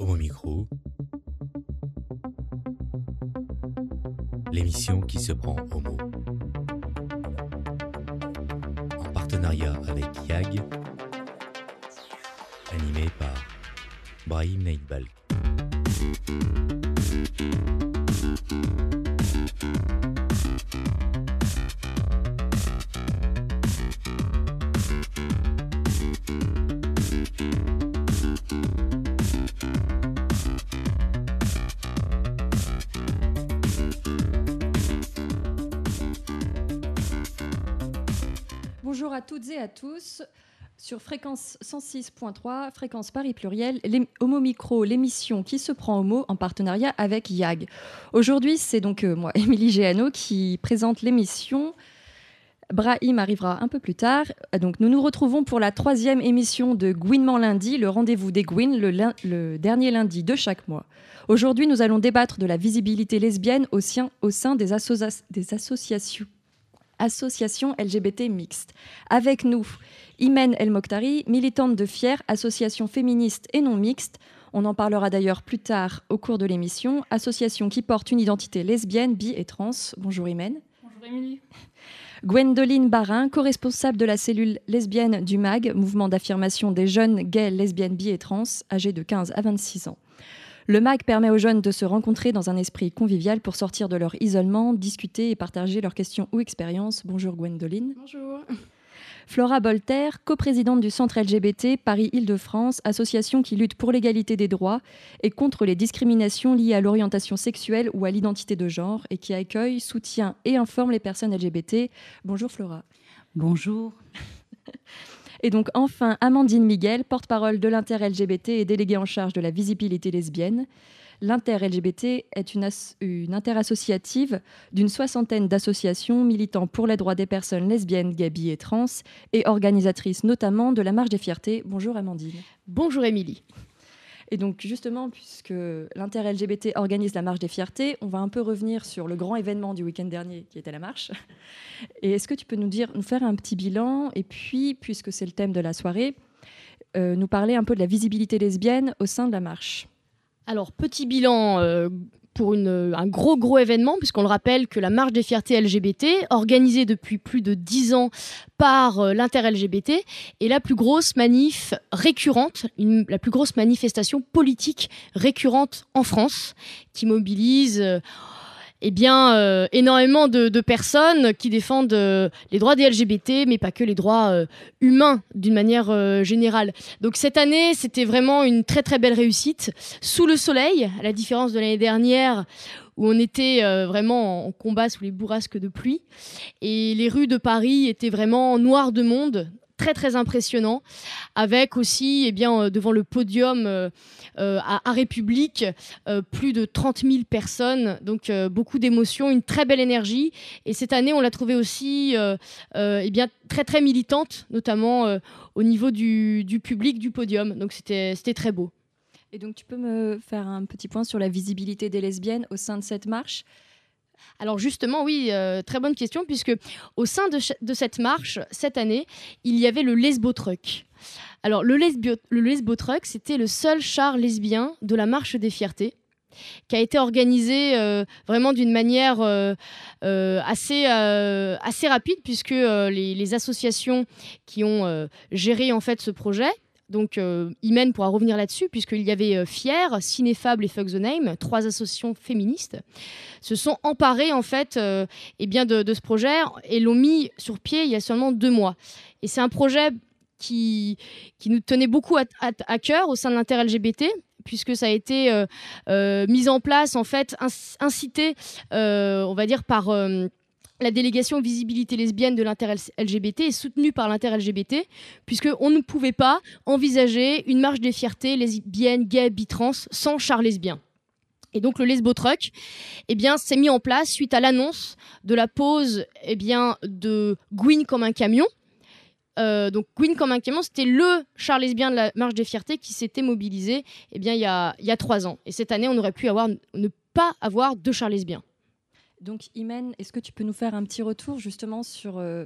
Homo Micro, l'émission qui se prend homo. En partenariat avec YAG, animé par Brahim Neidbalk. Toutes et à tous. Sur fréquence 106.3, fréquence Paris pluriel, Homo Micro, l'émission qui se prend homo en partenariat avec YAG. Aujourd'hui, c'est donc euh, moi, Émilie Géano, qui présente l'émission. Brahim arrivera un peu plus tard. Donc, nous nous retrouvons pour la troisième émission de Gouinement lundi, le rendez-vous des Gouines, le, dernier lundi de chaque mois. Aujourd'hui, nous allons débattre de la visibilité lesbienne au, sein des associations, associations LGBT mixtes. Avec nous, Imen El Mokhtari, militante de FIER, association féministe et non mixte. On en parlera d'ailleurs plus tard au cours de l'émission. Association qui porte une identité lesbienne, bi et trans. Bonjour Imen. Bonjour Émilie. Gwendoline Barin, co-responsable de la cellule lesbienne du MAG, mouvement d'affirmation des jeunes gays, lesbiennes, bi et trans, âgés de 15 à 26 ans. Le MAG permet aux jeunes de se rencontrer dans un esprit convivial pour sortir de leur isolement, discuter et partager leurs questions ou expériences. Bonjour Gwendoline. Bonjour. Flora Bolter, coprésidente du Centre LGBT Paris-Île-de-France, association qui lutte pour l'égalité des droits et contre les discriminations liées à l'orientation sexuelle ou à l'identité de genre et qui accueille, soutient et informe les personnes LGBT. Bonjour Flora. Bonjour. Et donc enfin Amandine Miguel, porte-parole de l'Inter-LGBT et déléguée en charge de la visibilité lesbienne. L'Inter-LGBT est une, une interassociative d'une soixantaine d'associations militant pour les droits des personnes lesbiennes, bi et trans et organisatrice notamment de la Marche des Fiertés. Bonjour Amandine. Bonjour Émilie. Et donc justement, puisque l'Inter-LGBT organise la Marche des Fiertés, on va un peu revenir sur le grand événement du week-end dernier qui était la marche. Et est-ce que tu peux nous dire, nous faire un petit bilan et puis, puisque c'est le thème de la soirée, euh, nous parler un peu de la visibilité lesbienne au sein de la marche? Alors, petit bilan euh, pour une- un gros gros événement, puisqu'on le rappelle que la marche des fiertés LGBT, organisée depuis plus de 10 ans par euh, l'Inter-LGBT, est la plus grosse manif récurrente, la plus grosse manifestation politique récurrente en France, qui mobilise... euh, eh bien, euh, énormément de, de personnes qui défendent euh, les droits des LGBT, mais pas que les droits euh, humains d'une manière euh, générale. Donc cette année, c'était vraiment une très très belle réussite, sous le soleil, à la différence de l'année dernière où on était euh, vraiment en combat sous les bourrasques de pluie. Et les rues de Paris étaient vraiment noires de monde, très très impressionnant, avec aussi eh bien, euh, devant le podium euh, euh, à, à République, plus de 30 000 personnes, donc beaucoup d'émotions, une très belle énergie. Et cette année, on l'a trouvée aussi eh bien, très très militante, notamment au niveau du, du public du podium. Donc c'était très beau. Et donc tu peux me faire un petit point sur la visibilité des lesbiennes au sein de cette marche? Alors justement, oui, euh, très bonne question, puisque au sein de, cette marche, cette année, il y avait le Lesbo Truck. Alors le Lesbo, le Lesbo Truck, c'était le seul char lesbien de la marche des fiertés qui a été organisé euh, vraiment d'une manière euh, assez, rapide, puisque les, les associations qui ont géré en fait ce projet, donc euh, Imen pourra revenir là-dessus, puisqu'il y avait euh, Fier, Cinéfable et Fuck the Name, trois associations féministes, se sont emparés en fait euh, eh de, ce projet et l'ont mis sur pied il y a seulement deux mois. Et c'est un projet qui, qui nous tenait beaucoup à, cœur au sein de l'inter-LGBT puisque ça a été euh, mis en place en fait inc- incité on va dire par la délégation visibilité lesbienne de l'inter-LGBT et soutenue par l'inter-LGBT, puisqu'on ne pouvait pas envisager une marche des fiertés lesbiennes, gays, bitrans sans char lesbien. Et donc le Lesbo Truck eh bien, s'est mis en place suite à l'annonce de la pose eh bien, de Gwyn comme un camion. Euh, donc Gwyn comme un camion, c'était le char lesbien de la marche des fiertés qui s'était mobilisé eh bien, il, y a, il y a trois ans. Et cette année, on aurait pu avoir, ne pas avoir deux chars lesbiens. Donc Imen, est-ce que tu peux nous faire un petit retour justement sur euh,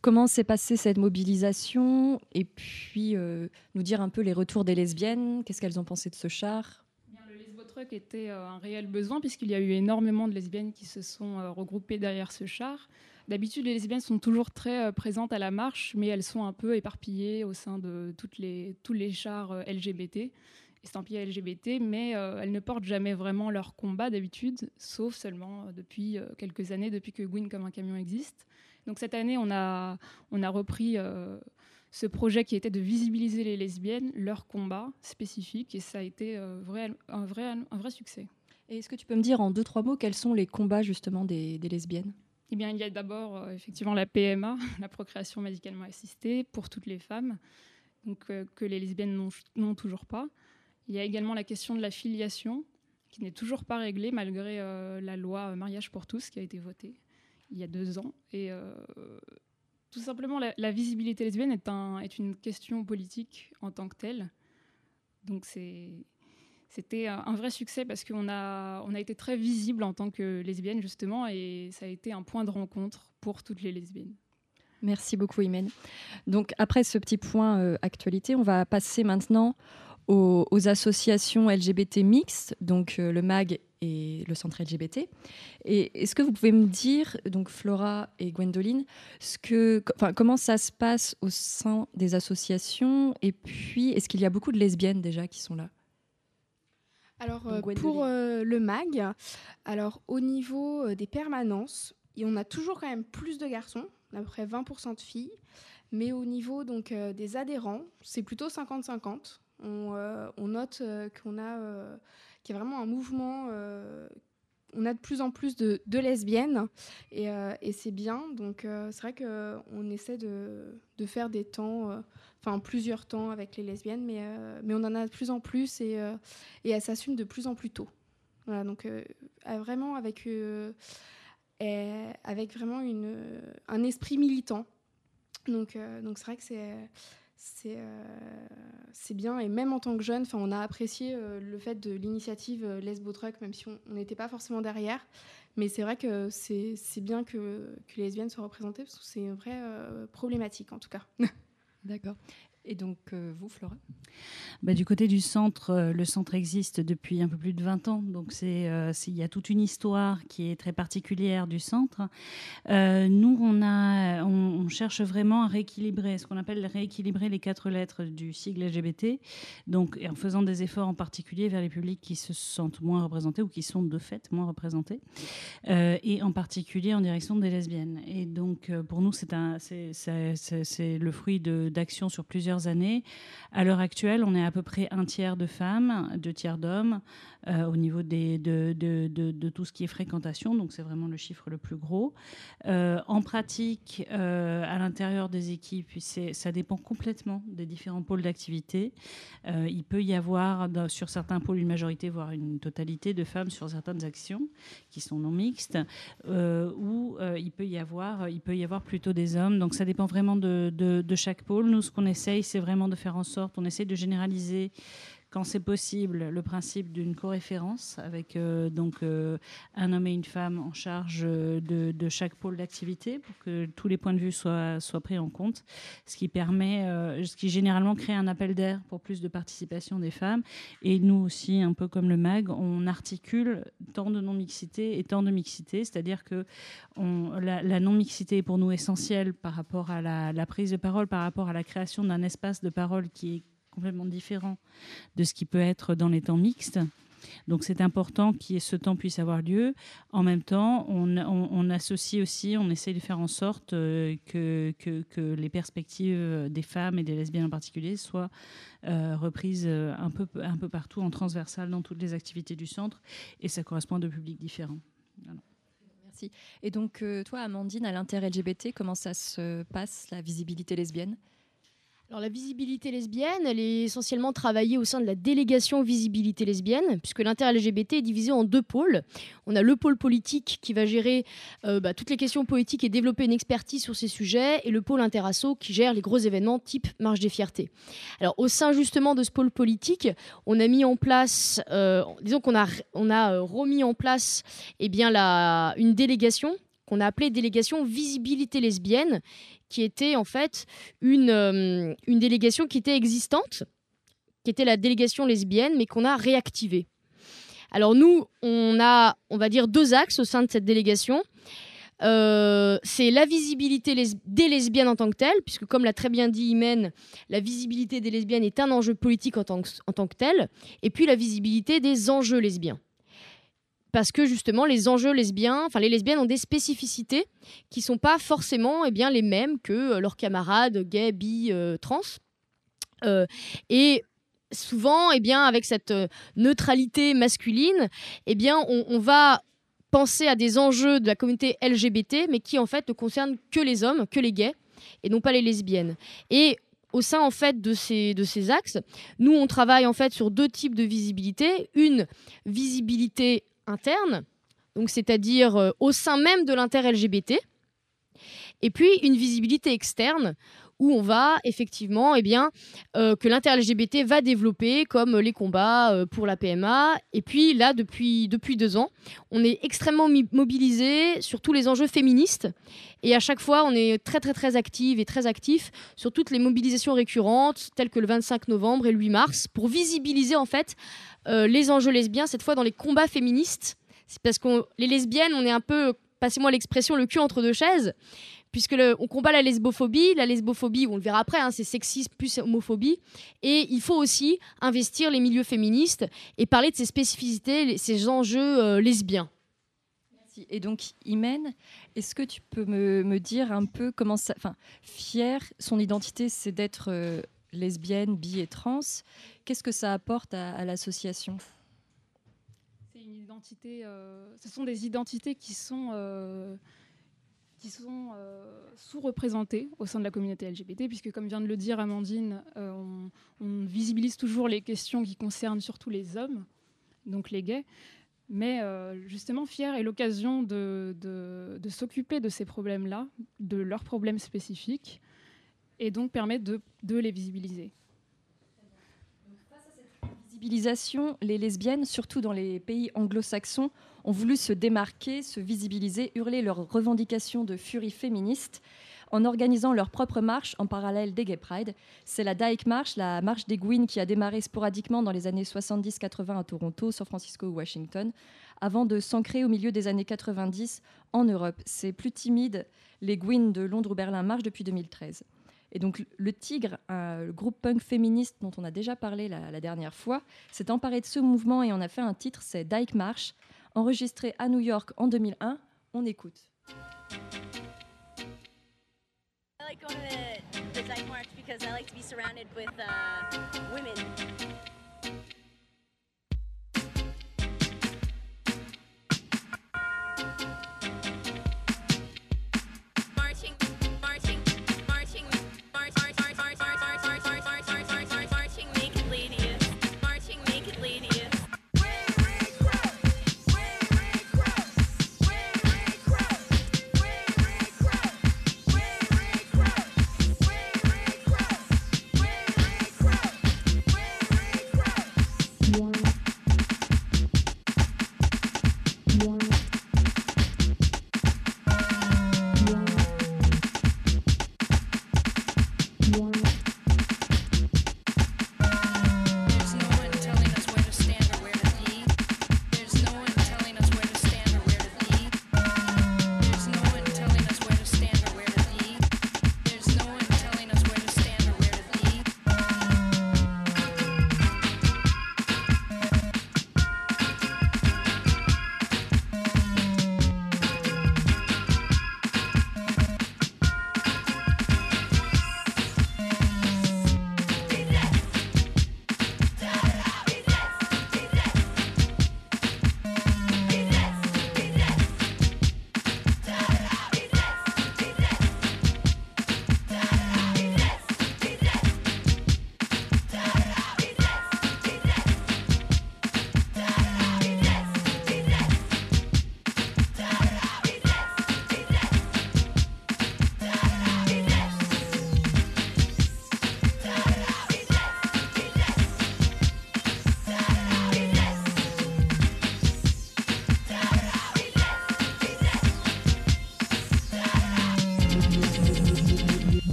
comment s'est passée cette mobilisation et puis euh, nous dire un peu les retours des lesbiennes, qu'est-ce qu'elles ont pensé de ce char? Truck était un réel besoin puisqu'il y a eu énormément de lesbiennes qui se sont regroupées derrière ce char. D'habitude, les lesbiennes sont toujours très présentes à la marche, mais elles sont un peu éparpillées au sein de les, tous les chars LGBT estampillées LGBT, mais elles ne portent jamais vraiment leur combat d'habitude, sauf seulement depuis quelques années, depuis que Gwyn comme un camion existe. Donc cette année, on a, on a repris ce projet qui était de visibiliser les lesbiennes, leur combat spécifique, et ça a été euh, vrai, un, vrai, un vrai succès. Et est-ce que tu peux me dire en deux, trois mots quels sont les combats justement des, lesbiennes? Eh bien, il y a d'abord euh, effectivement la PMA, la procréation médicalement assistée pour toutes les femmes, donc euh, que les lesbiennes n'ont toujours pas. Il y a également la question de la filiation, qui n'est toujours pas réglée malgré la loi mariage pour tous qui a été votée il y a deux ans. Et tout simplement, la, visibilité lesbienne est, un, est, une question politique en tant que telle. Donc c'était un vrai succès parce qu'on a, on a été très visible en tant que lesbienne, justement, et ça a été un point de rencontre pour toutes les lesbiennes. Merci beaucoup, Imen. Donc, après ce petit point euh, actualité, on va passer maintenant aux, associations LGBT mixtes, donc euh, le MAG et le centre LGBT. Et est-ce que vous pouvez me dire, donc Flora et Gwendoline, ce que, enfin, comment ça se passe au sein des associations? Et puis, est-ce qu'il y a beaucoup de lesbiennes déjà qui sont là? Alors euh, pour euh, le MAG, alors au niveau des permanences, on a toujours quand même plus de garçons, à peu près 20% de filles, mais au niveau donc des adhérents, c'est plutôt 50-50. Euh, on, note euh, qu'on a, euh, qu'il y a vraiment un mouvement on a de plus en plus de, lesbiennes et, c'est bien. Donc c'est vrai qu'on essaie de, faire des temps, enfin plusieurs temps avec les lesbiennes, mais, mais on en a de plus en plus et, et elles s'assument de plus en plus tôt. Voilà, donc vraiment avec, avec vraiment une, un esprit militant. Donc donc c'est vrai que c'est euh, c'est bien. Et même en tant que jeune, on a apprécié euh, le fait de l'initiative euh, Lesbo Truck, même si on n'était pas forcément derrière. Mais c'est vrai que c'est bien que, que, les lesbiennes soient représentées, parce que c'est une vraie problématique, en tout cas. D'accord. Et donc, euh, vous, Flora bah, Du côté du centre, euh, le centre existe depuis un peu plus de 20 ans. Donc, euh, il y a toute une histoire qui est très particulière du centre. nous, on, a, on, cherche vraiment à rééquilibrer, ce qu'on appelle rééquilibrer les quatre lettres du sigle LGBT. Donc, en faisant des efforts en particulier vers les publics qui se sentent moins représentés ou qui sont de fait moins représentés. et en particulier en direction des lesbiennes. Et donc, pour nous, c'est le fruit d'actions sur plusieurs années. À l'heure actuelle, on est à peu près un tiers de femmes, deux tiers d'hommes euh, au niveau de, tout ce qui est fréquentation. Donc c'est vraiment le chiffre le plus gros. Euh, en pratique, euh, à l'intérieur des équipes, ça dépend complètement des différents pôles d'activité. il peut y avoir sur certains pôles une majorité, voire une totalité de femmes sur certaines actions qui sont non mixtes, ou il peut y avoir, il peut y avoir plutôt des hommes. Donc ça dépend vraiment de, de chaque pôle. Nous, ce qu'on essaye, c'est vraiment de faire en sorte, on essaie de généraliser quand c'est possible, le principe d'une co-référence avec euh, donc euh, un homme et une femme en charge de, chaque pôle d'activité pour que tous les points de vue soient, pris en compte, ce qui permet, euh, ce qui généralement crée un appel d'air pour plus de participation des femmes. Et nous aussi, un peu comme le MAG, on articule tant de non-mixité et tant de mixité, c'est-à-dire que la, non-mixité est pour nous essentielle par rapport à la prise de parole, par rapport à la création d'un espace de parole qui est complètement différent de ce qui peut être dans les temps mixtes. Donc c'est important que ce temps puisse avoir lieu. En même temps, on, associe aussi, on essaie de faire en sorte euh, que, les perspectives des femmes et des lesbiennes en particulier soient euh, reprises euh, un peu, un peu partout en transversal dans toutes les activités du centre. Et ça correspond à deux publics différents. Merci. Et donc toi, Amandine, à l'inter-LGBT, comment ça se passe, la visibilité lesbienne? Alors la visibilité lesbienne, elle est essentiellement travaillée au sein de la délégation visibilité lesbienne, puisque l'inter-LGBT est divisé en deux pôles. On a le pôle politique qui va gérer euh, bah, toutes les questions politiques et développer une expertise sur ces sujets, et le pôle interasso qui gère les gros événements type Marche des Fiertés. Alors au sein justement de ce pôle politique, on a mis en place, euh, on a euh, remis en place eh bien, une délégation qu'on a appelée délégation visibilité lesbienne qui était en fait une, euh, une délégation qui était existante, qui était la délégation lesbienne, mais qu'on a réactivée. Alors nous, on a, on va dire, deux axes au sein de cette délégation. Euh, c'est la visibilité des lesbiennes en tant que telles, puisque comme l'a très bien dit Imen, la visibilité des lesbiennes est un enjeu politique en tant que, en tant que tel, et puis la visibilité des enjeux lesbiens. Parce que justement, les enjeux lesbiens, enfin les lesbiennes ont des spécificités qui sont pas forcément eh bien, les mêmes que euh, leurs camarades gays, bi, euh, trans. et souvent, eh bien, avec cette neutralité masculine, eh bien, on, on va penser à des enjeux de la communauté LGBT, mais qui en fait ne concernent que les hommes, que les gays, et non pas les lesbiennes. Et au sein en fait de ces, de ces axes, nous on travaille en fait sur deux types de visibilité. Une visibilité interne, donc c'est-à-dire euh, au sein même de l'inter-LGBT, et puis une visibilité externe où on va effectivement, eh bien, euh, que l'inter-LGBT va développer, comme les combats euh, pour la PMA. Et puis là, depuis, depuis deux ans, on est extrêmement mobilisé sur tous les enjeux féministes. Et à chaque fois, on est très très très active et très actif sur toutes les mobilisations récurrentes, telles que le 25 novembre et le 8 mars, pour visibiliser en fait euh, les enjeux lesbiens, cette fois dans les combats féministes. C'est parce que les lesbiennes, on est un peu, passez-moi l'expression, le cul entre deux chaises puisque on combat la lesbophobie. La lesbophobie, on le verra après, hein, c'est sexisme plus homophobie. Et il faut aussi investir les milieux féministes et parler de ces spécificités, ces enjeux euh, lesbiens. Merci. Et donc, Imen, est-ce que tu peux me, dire un peu comment ça. Enfin, fière, son identité, c'est d'être euh, lesbienne, bi et trans. Qu'est-ce que ça apporte à, l'association? C'est une identité. Euh, ce sont des identités qui sont qui sont euh, sous-représentés au sein de la communauté LGBT, puisque comme vient de le dire Amandine, euh, on, visibilise toujours les questions qui concernent surtout les hommes, donc les gays. Mais euh, justement, Fier est l'occasion de, s'occuper de ces problèmes-là, de leurs problèmes spécifiques, et donc permettre de, de les visibiliser. Les lesbiennes, surtout dans les pays anglo-saxons, ont voulu se démarquer, se visibiliser, hurler leurs revendications de furie féministe en organisant leur propre marche en parallèle des Gay Pride. C'est la Dyke March, la marche des Gwyn qui a démarré sporadiquement dans les années 70-80 à Toronto, San Francisco ou Washington, avant de s'ancrer au milieu des années 90 en Europe. C'est plus timide, les Gwyn de Londres ou Berlin marchent depuis 2013. Et donc le Tigre, le groupe punk féministe dont on a déjà parlé la, dernière fois, s'est emparé de ce mouvement et en a fait un titre, c'est Dyke March enregistré à New York en 2001. On écoute. Women.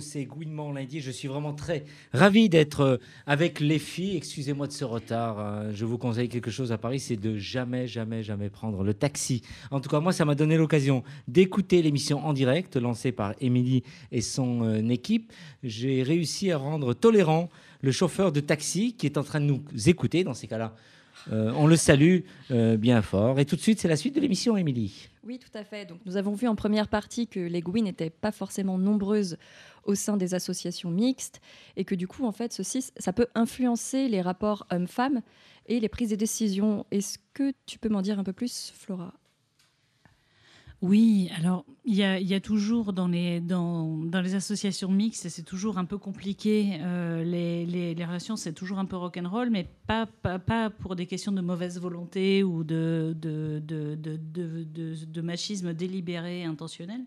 C'est Gouinement lundi. Je suis vraiment très ravi d'être euh, avec les filles. Excusez-moi de ce retard. Hein. Je vous conseille quelque chose à Paris, c'est de jamais, jamais, jamais prendre le taxi. En tout cas, moi, ça m'a donné l'occasion d'écouter l'émission en direct lancée par Émilie et son euh, équipe. J'ai réussi à rendre tolérant le chauffeur de taxi qui est en train de nous écouter dans ces cas-là. Euh, on le salue bien fort. Et tout de suite, c'est la suite de l'émission, Émilie. Oui, tout à fait. Donc, nous avons vu en première partie que les Gouines n'étaient pas forcément nombreuses au sein des associations mixtes et que du coup, en fait, ceci, ça peut influencer les rapports hommes-femmes et les prises de décision. Est-ce que tu peux m'en dire un peu plus, Flora? Oui, alors il y a, toujours dans les, associations mixtes, c'est toujours un peu compliqué. Euh, les, relations, c'est toujours un peu rock'n'roll, mais pas, pour des questions de mauvaise volonté ou de, machisme délibéré, intentionnel,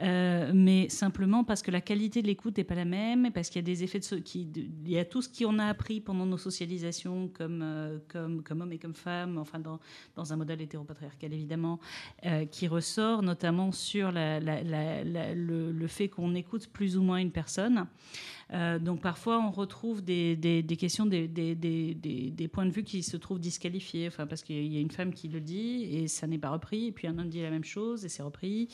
euh, mais simplement parce que la qualité de l'écoute n'est pas la même, parce qu'il y a des effets de, il y a tout ce qu'on a appris pendant nos socialisations comme, euh, hommes et comme femmes, enfin dans, dans un modèle hétéropatriarcal évidemment, qui ressort notamment sur le, fait qu'on écoute plus ou moins une personne. Euh, donc parfois, on retrouve des, questions, des, des, points de vue qui se trouvent disqualifiés, enfin, parce qu'il y a une femme qui le dit et ça n'est pas repris, et puis un homme dit la même chose et c'est repris,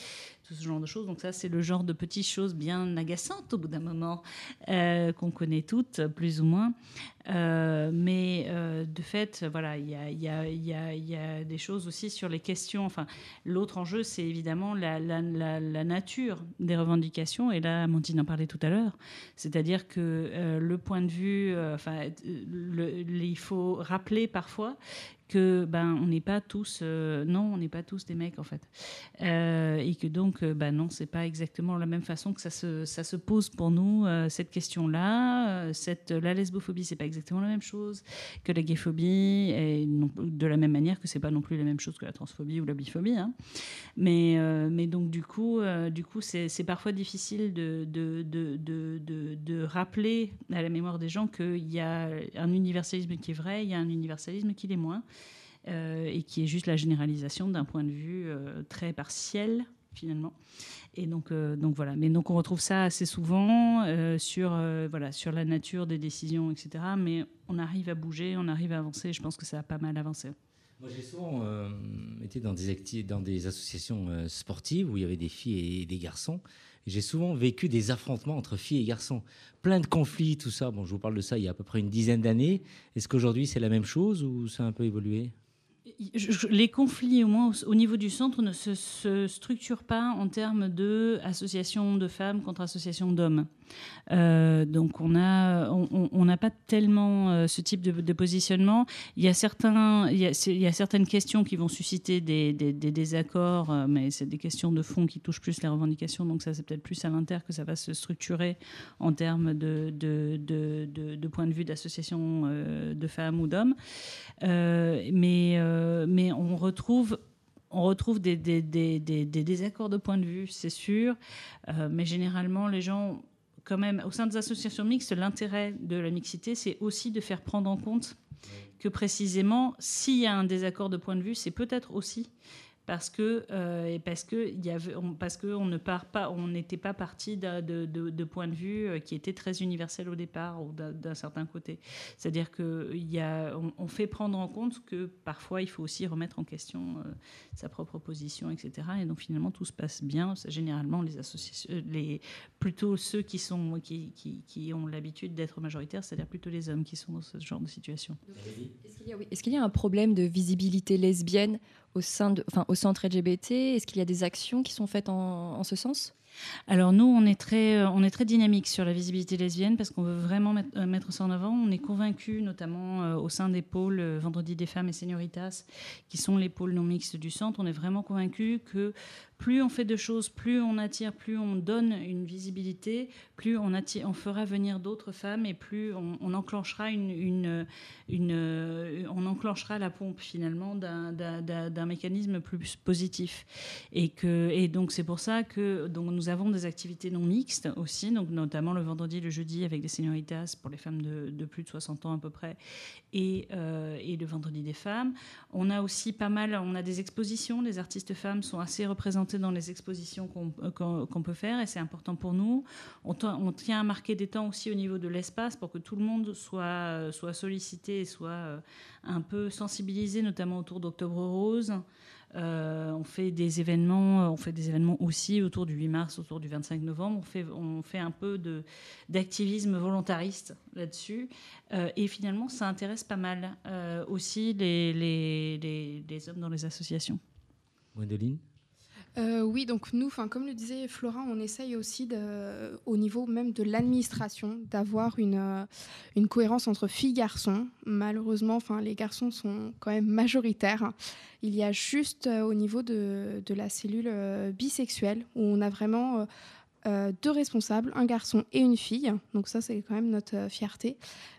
tout ce genre de choses. Donc ça, c'est le genre de petites choses bien agaçantes au bout d'un moment, euh, qu'on connaît toutes, plus ou moins. Euh, mais de fait, voilà, il y a, y, a, y a, des choses aussi sur les questions. Enfin, l'autre enjeu, c'est évidemment la, nature des revendications. Et là, Amandine en parlait tout à l'heure. C'est-à-dire que euh, le point de vue, euh, enfin, il faut rappeler parfois que ben on n'est pas tous euh, non on n'est pas tous des mecs en fait. Euh, et que donc euh, ben non c'est pas exactement la même façon que ça se, ça se pose pour nous cette question là cette la lesbophobie c'est pas exactement la même chose que la gayphobie de la même manière que c'est pas non plus la même chose que la transphobie ou la biphobie hein. mais mais donc du coup du coup c'est parfois difficile de de, de, de, de, rappeler à la mémoire des gens qu'il y a un universalisme qui est vrai il y a un universalisme qui l'est moins et qui est juste la généralisation d'un point de vue euh, très partiel finalement. Et donc, euh, donc voilà. Mais donc on retrouve ça assez souvent sur, voilà, sur la nature des décisions, etc. Mais on arrive à bouger, on arrive à avancer. Je pense que ça a pas mal avancé. Moi, j'ai souvent été dans des, dans des associations sportives où il y avait des filles et des garçons. J'ai souvent vécu des affrontements entre filles et garçons, plein de conflits, tout ça. Bon, je vous parle de ça il y a à peu près une dizaine d'années. Est-ce qu'aujourd'hui c'est la même chose ou ça a un peu évolué? Les conflits, au moins au niveau du centre, ne se, structurent pas en termes de association de femmes contre association d'hommes. Euh, donc on a, on n'a pas tellement euh, ce type de, positionnement. Il y a certains, il y a, certaines questions qui vont susciter des, désaccords, euh, mais c'est des questions de fond qui touchent plus les revendications. Donc ça c'est peut-être plus à l'inter que ça va se structurer en termes de, de, de point de vue d'association de femmes ou d'hommes. mais mais on retrouve on retrouve des, des, des, désaccords de point de vue, c'est sûr, mais généralement, les gens, quand même, au sein des associations mixtes, l'intérêt de la mixité, c'est aussi de faire prendre en compte que précisément, s'il y a un désaccord de point de vue, c'est peut-être aussi parce que euh, parce que y avait parce que on ne part pas on n'était pas parti de, de, de, points de vue euh, qui étaient très universels au départ ou d'un certain côté. C'est-à-dire que y on, fait prendre en compte que parfois il faut aussi remettre en question euh, sa propre position etc et donc finalement tout se passe bien. Généralement les associations les plutôt ceux qui sont qui, qui, qui ont l'habitude d'être majoritaires c'est-à-dire plutôt les hommes qui sont dans ce genre de situation. Est-ce qu'il y, a un problème de visibilité lesbienne au sein enfin, au centre LGBT Est-ce qu'il y a des actions qui sont faites en, ce sens? Alors nous, on est très, euh, on est très dynamique sur la visibilité lesbienne parce qu'on veut vraiment mettre, euh, ça en avant. On est convaincu, notamment euh, au sein des pôles Vendredi des femmes et Senioritas, qui sont les pôles non mixtes du centre, on est vraiment convaincu que plus on fait de choses, plus on attire, plus on donne une visibilité, plus on, fera venir d'autres femmes et plus on, enclenchera la pompe finalement d'un mécanisme plus positif. Et, donc c'est pour ça que donc, nous avons des activités non mixtes aussi, notamment le vendredi, le jeudi avec des senioritas pour les femmes de, plus de 60 ans à peu près, et, euh, et le vendredi des femmes. On a aussi pas mal, on a des expositions, les artistes femmes sont assez dans les expositions euh, qu'on peut faire et c'est important pour nous. On, tient à marquer des temps aussi au niveau de l'espace pour que tout le monde soit, euh, sollicité et soit euh, un peu sensibilisé, notamment autour d'Octobre Rose. on fait des événements, on fait des événements aussi autour du 8 mars, autour du 25 novembre. On fait, un peu d'activisme volontariste là-dessus. et finalement, ça intéresse pas mal aussi les, hommes dans les associations. Gwendoline? Euh, oui, donc nous, comme le disait Flora, on essaye aussi au niveau même de l'administration d'avoir une, euh, cohérence entre filles-garçons. Malheureusement, les garçons sont quand même majoritaires. Il y a juste euh, au niveau de la cellule bisexuelle où on a vraiment euh, deux responsables, un garçon et une fille. Donc ça, c'est quand même notre euh, fierté.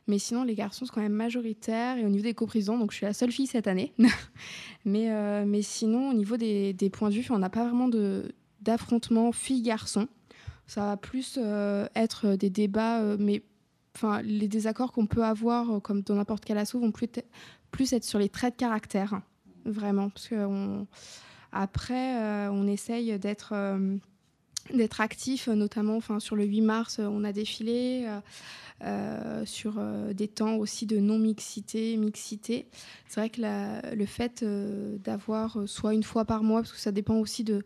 Mais sinon, les garçons sont quand même majoritaires. Et au niveau des coprisons, donc je suis la seule fille cette année. mais, euh, mais sinon, au niveau des, points de vue, on n'a pas vraiment d'affrontement fille-garçon. Ça va plus être des débats, mais enfin, les désaccords qu'on peut avoir, comme dans n'importe quel assaut, vont plus, plus être sur les traits de caractère. Vraiment. Parce que après, on essaye d'être d'être actif, notamment enfin, sur le 8 mars, on a défilé. Euh, euh, sur euh, des temps aussi de non-mixité, mixité. C'est vrai que le fait d'avoir soit une fois par mois, parce que ça dépend aussi de,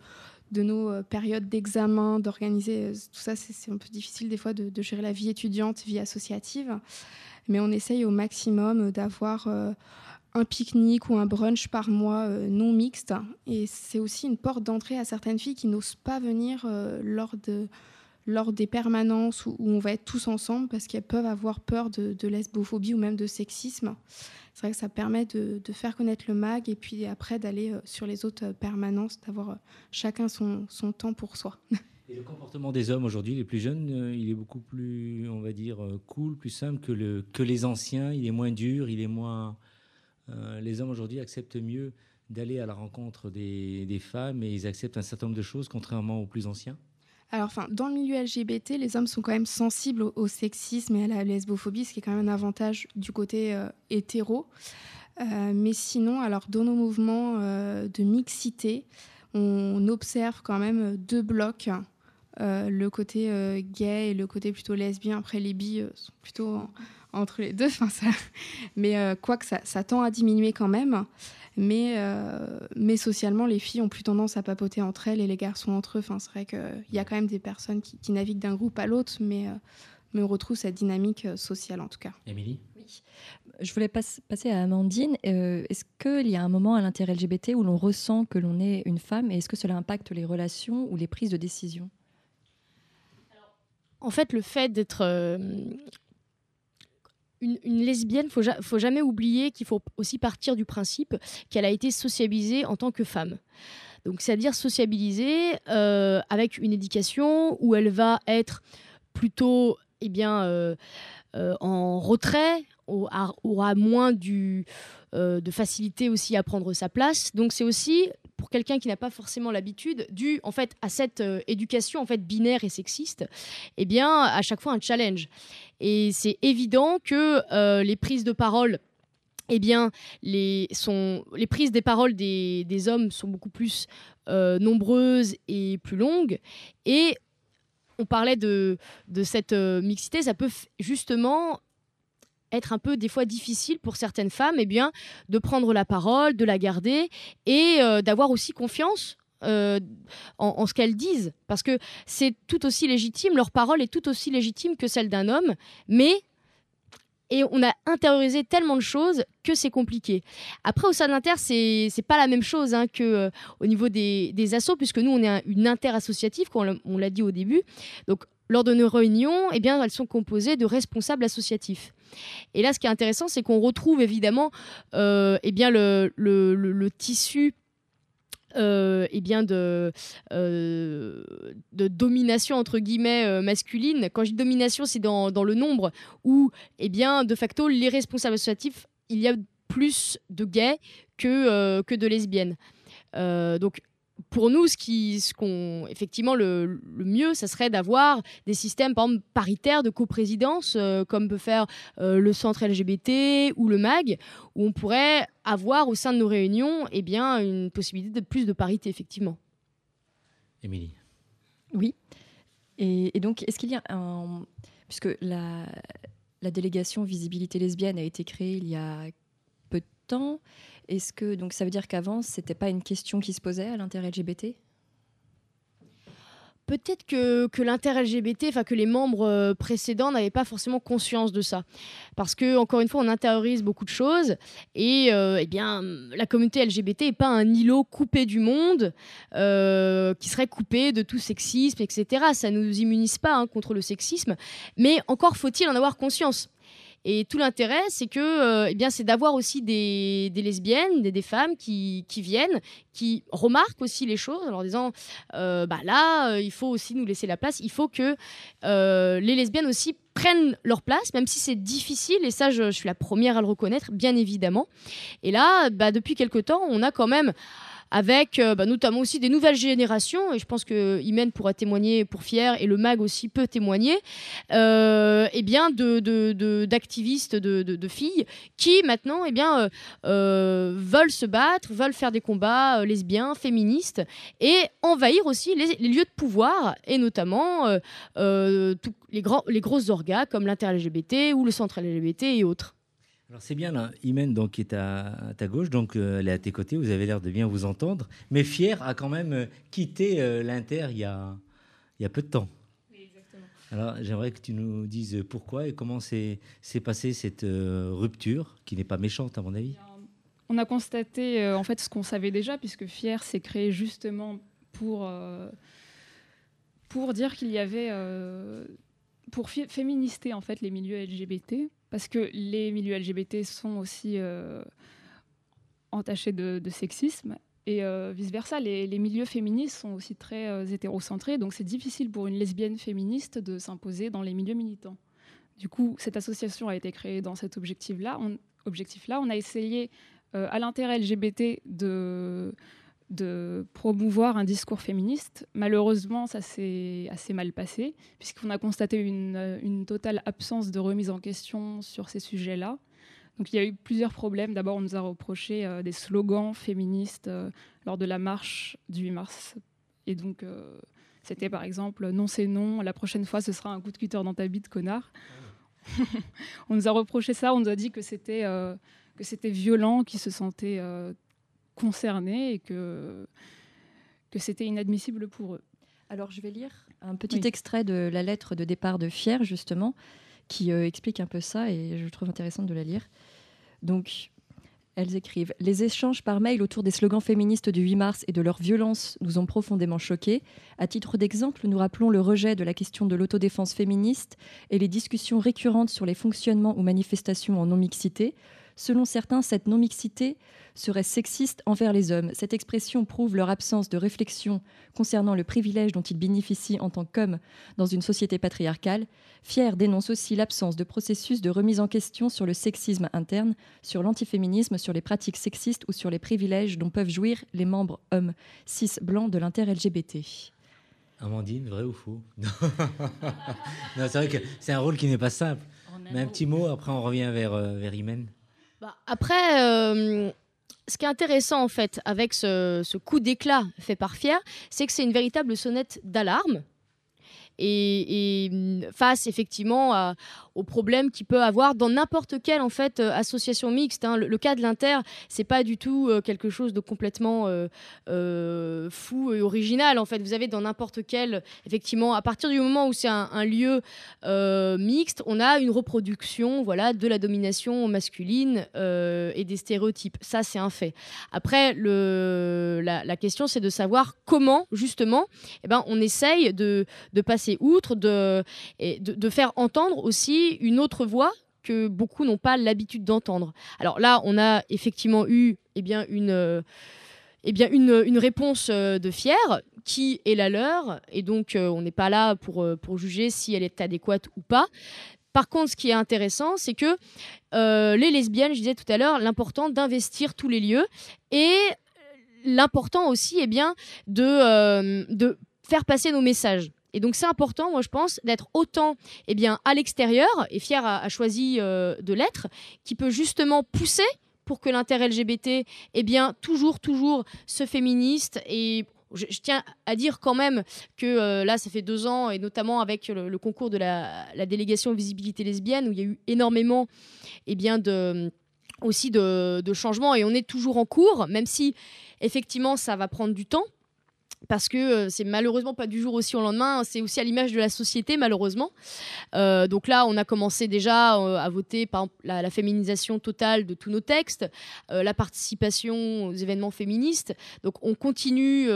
de nos périodes d'examen, d'organiser tout ça, c'est un peu difficile des fois de, gérer la vie étudiante, vie associative. Mais on essaye au maximum d'avoir un pique-nique ou un brunch par mois euh, non mixte. Et c'est aussi une porte d'entrée à certaines filles qui n'osent pas venir euh, lors, de, lors des permanences où, on va être tous ensemble parce qu'elles peuvent avoir peur de, lesbophobie ou même de sexisme. C'est vrai que ça permet de, faire connaître le MAG et puis après d'aller euh, sur les autres permanences, d'avoir chacun son, son, temps pour soi. Et le comportement des hommes aujourd'hui, les plus jeunes, il est beaucoup plus, on va dire, cool, plus simple que, le, que les anciens. Il est moins dur, il est moins euh, les hommes aujourd'hui acceptent mieux d'aller à la rencontre des, femmes et ils acceptent un certain nombre de choses, contrairement aux plus anciens alors, enfin, dans le milieu LGBT, les hommes sont quand même sensibles au, sexisme et à la lesbophobie, ce qui est quand même un avantage du côté euh, hétéro. Euh, mais sinon, alors dans nos mouvements de mixité, on observe quand même deux blocs. le côté gay et le côté plutôt lesbien. Après, les bi sont plutôt entre les deux. Enfin, ça... Mais euh, quoi que ça, ça, tend à diminuer quand même. Mais, euh, mais socialement, les filles ont plus tendance à papoter entre elles et les garçons entre eux. Enfin, c'est vrai qu'il y a quand même des personnes qui, naviguent d'un groupe à l'autre, mais, euh, mais on retrouve cette dynamique sociale en tout cas. Émilie? Oui. Je voulais passer à Amandine. est-ce qu'il y a un moment à l'intérêt LGBT où l'on ressent que l'on est une femme et est-ce que cela impacte les relations ou les prises de décision? En fait, le fait d'être une, lesbienne, faut, faut jamais oublier qu'il faut aussi partir du principe qu'elle a été sociabilisée en tant que femme. Donc, c'est-à-dire sociabilisée euh, avec une éducation où elle va être plutôt, eh bien, euh, euh, en retrait, aura moins du, de facilité aussi à prendre sa place. Donc, c'est aussi pour quelqu'un qui n'a pas forcément l'habitude, dû en fait à cette éducation en fait binaire et sexiste, eh bien à chaque fois un challenge. Et c'est évident que euh, les prises de parole eh bien, les, sont, les prises des paroles des, des hommes sont beaucoup plus euh, nombreuses et plus longues. Et on parlait de, de cette mixité, ça peut justement être un peu des fois difficile pour certaines femmes eh bien, de prendre la parole, de la garder et euh, d'avoir aussi confiance euh, en, ce qu'elles disent. Parce que c'est tout aussi légitime, leur parole est tout aussi légitime que celle d'un homme, mais et on a intériorisé tellement de choses que c'est compliqué. Après, au sein de l'Inter, c'est n'est pas la même chose hein, euh, au niveau des, des assos, puisque nous, on est une inter-associative, comme on l'a dit au début. Donc, lors de nos réunions, eh bien, elles sont composées de responsables associatifs. Et là, ce qui est intéressant, c'est qu'on retrouve évidemment euh, eh bien, le, le, le tissu eh bien de, euh, de domination entre guillemets euh, masculine. Quand je dis domination, c'est dans, dans, le nombre où, eh bien, de facto, les responsables associatifs, il y a plus de gays que, que de lesbiennes. donc pour nous, ce qui, ce qu'on, effectivement, le, mieux, ça serait d'avoir des systèmes, par exemple, paritaires de coprésidence, euh, comme peut faire euh, le centre LGBT ou le MAG, où on pourrait avoir au sein de nos réunions, eh bien, une possibilité de plus de parité, effectivement. Émilie. Oui. Et, donc, est-ce qu'il y a un, puisque la, la délégation visibilité lesbienne a été créée il y a Est-ce que donc ça veut dire qu'avant c'était pas une question qui se posait à l'intérêt LGBT Peut-être que, que l'inter-LGBT, enfin que les membres euh, précédents n'avaient pas forcément conscience de ça. Parce que, encore une fois, on intériorise beaucoup de choses. Et euh, eh bien, la communauté LGBT n'est pas un îlot coupé du monde, euh, qui serait coupé de tout sexisme, etc. Ça ne nous immunise pas hein, contre le sexisme. Mais encore faut-il en avoir conscience. Et tout l'intérêt, c'est que, euh, eh bien, c'est d'avoir aussi des, lesbiennes, des, femmes qui, viennent, qui remarquent aussi les choses, en leur disant, euh, bah là, euh, il faut aussi nous laisser la place. Il faut que les lesbiennes aussi prennent leur place, même si c'est difficile, et ça, je, je, suis la première à le reconnaître, bien évidemment. Et là, bah, depuis quelque temps, on a quand même avec euh, bah, notamment aussi des nouvelles générations, et je pense que Imen pourra témoigner pour Fier, et le MAG aussi peut témoigner, euh, eh bien d'activistes, de, de, filles, qui maintenant eh bien, euh, veulent se battre, veulent faire des combats lesbiens, féministes, et envahir aussi les, lieux de pouvoir, et notamment les, les grosses orgas comme l'inter-LGBT ou le centre LGBT et autres. Alors c'est bien là, Imen donc qui est à, ta gauche, donc euh, elle est à tes côtés, vous avez l'air de bien vous entendre, mais Fier a quand même euh, quitté euh, l'Inter il y a, il y a peu de temps. Oui, exactement. Alors j'aimerais que tu nous dises pourquoi et comment s'est passée cette rupture, qui n'est pas méchante à mon avis. On a constaté en fait ce qu'on savait déjà, puisque Fier s'est créé justement pour, pour dire qu'il y avait pour féminister en fait les milieux LGBT parce que les milieux LGBT sont aussi euh, entachés de, sexisme et euh, vice-versa. Les, milieux féministes sont aussi très euh, hétérocentrés, donc c'est difficile pour une lesbienne féministe de s'imposer dans les milieux militants. Du coup, cette association a été créée dans cet objectif-là. On, objectif on a essayé à l'intérêt LGBT de de promouvoir un discours féministe. Malheureusement, ça s'est assez mal passé, puisqu'on a constaté une, totale absence de remise en question sur ces sujets-là. Donc il y a eu plusieurs problèmes. D'abord, on nous a reproché euh, des slogans féministes euh, lors de la marche du 8 mars. Et donc, euh, c'était par exemple Non, c'est non, la prochaine fois, ce sera un coup de cutter dans ta bite, connard. on nous a reproché ça, on nous a dit que c'était que c'était violent, qu'ils se sentaient concernés et que, que c'était inadmissible pour eux. Alors je vais lire un petit extrait de la lettre de départ de Fier, justement, qui euh, explique un peu ça et je trouve intéressant de la lire. Donc, elles écrivent Les échanges par mail autour des slogans féministes du 8 mars et de leur violence nous ont profondément choqués. À titre d'exemple, nous rappelons le rejet de la question de l'autodéfense féministe et les discussions récurrentes sur les fonctionnements ou manifestations en non-mixité. Selon certains, cette non-mixité serait sexiste envers les hommes. Cette expression prouve leur absence de réflexion concernant le privilège dont ils bénéficient en tant qu'hommes dans une société patriarcale. Fier dénonce aussi l'absence de processus de remise en question sur le sexisme interne, sur l'antiféminisme, sur les pratiques sexistes ou sur les privilèges dont peuvent jouir les membres hommes cis blancs de l'inter-LGBT. Amandine, vrai ou faux? Non, c'est vrai que c'est un rôle qui n'est pas simple. Mais un petit mot, après on revient vers, euh, vers Imen. Bah, après, euh, ce qui est intéressant en fait avec ce, coup d'éclat fait par Fier, c'est que c'est une véritable sonnette d'alarme. Et, face effectivement aux problèmes qu'il peut avoir dans n'importe quelle en fait association mixte. Hein. Le, cas de l'Inter, c'est pas du tout quelque chose de complètement fou et original. En fait, vous avez dans n'importe quel, effectivement, à partir du moment où c'est un, lieu mixte, on a une reproduction, voilà, de la domination masculine et des stéréotypes. Ça, c'est un fait. Après, le, la, question, c'est de savoir comment, justement, eh ben, on essaye de, passer outre, de, et de, faire entendre aussi une autre voix que beaucoup n'ont pas l'habitude d'entendre. Alors là, on a effectivement eu eh bien, une, eh bien, une, une réponse euh, de Fier qui est la leur, et donc euh, on n'est pas là pour, euh, pour juger si elle est adéquate ou pas. Par contre, ce qui est intéressant, c'est que euh, les lesbiennes, je disais tout à l'heure, l'important d'investir tous les lieux et l'important aussi, eh bien, de, euh, de faire passer nos messages. Et donc c'est important, moi je pense, d'être autant eh bien, à l'extérieur, et Fier a, choisi euh, de l'être, qui peut justement pousser pour que l'inter-LGBT, eh bien, toujours, toujours se féministe. Et je, tiens à dire quand même que euh, là, ça fait deux ans, et notamment avec le, concours de la, délégation visibilité lesbienne, où il y a eu énormément eh bien, aussi de, de changements, et on est toujours en cours, même si effectivement ça va prendre du temps parce que euh, c'est malheureusement pas du jour aussi au lendemain, c'est aussi à l'image de la société malheureusement. Euh, donc là, on a commencé déjà euh, à voter par la, féminisation totale de tous nos textes, la participation aux événements féministes. Donc on continue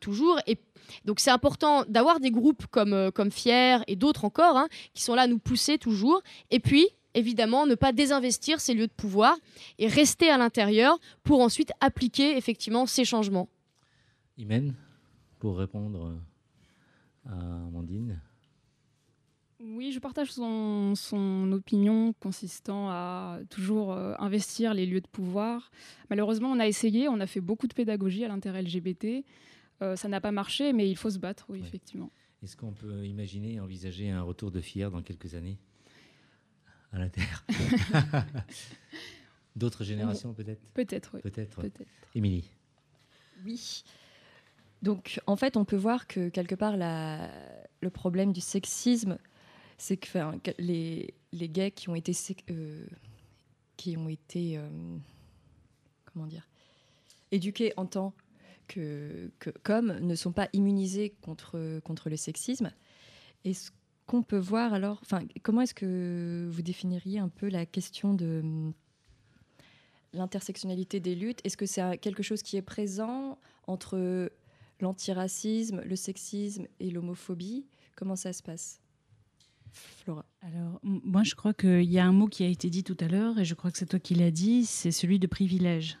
toujours et donc c'est important d'avoir des groupes comme, comme Fier et d'autres encore hein, qui sont là à nous pousser toujours. Et puis évidemment, ne pas désinvestir ces lieux de pouvoir et rester à l'intérieur pour ensuite appliquer effectivement ces changements. Imen? Pour répondre à Amandine oui, je partage son, son, opinion consistant à toujours euh, investir les lieux de pouvoir. Malheureusement, on a essayé, on a fait beaucoup de pédagogie à l'intérêt LGBT. Euh, ça n'a pas marché, mais il faut se battre, oui, effectivement. Est-ce qu'on peut imaginer, envisager un retour de FIER dans quelques années à l'intérieur D'autres générations, peut-être Peut-être, oui. Peut-être. Émilie Oui. Donc, en fait, on peut voir que quelque part, le problème du sexisme, c'est que les, gays qui ont été, euh, qui ont été euh, comment dire, éduqués en tant que, comme ne sont pas immunisés contre, contre le sexisme. Et ce qu'on peut voir alors, comment est-ce que vous définiriez un peu la question de l'intersectionnalité des luttes? Est-ce que c'est quelque chose qui est présent entre l'antiracisme, le sexisme et l'homophobie. Comment ça se passe? Flora. Alors, moi, je crois qu'il y a un mot qui a été dit tout à l'heure, et je crois que c'est toi qui l'as dit, c'est celui de privilège.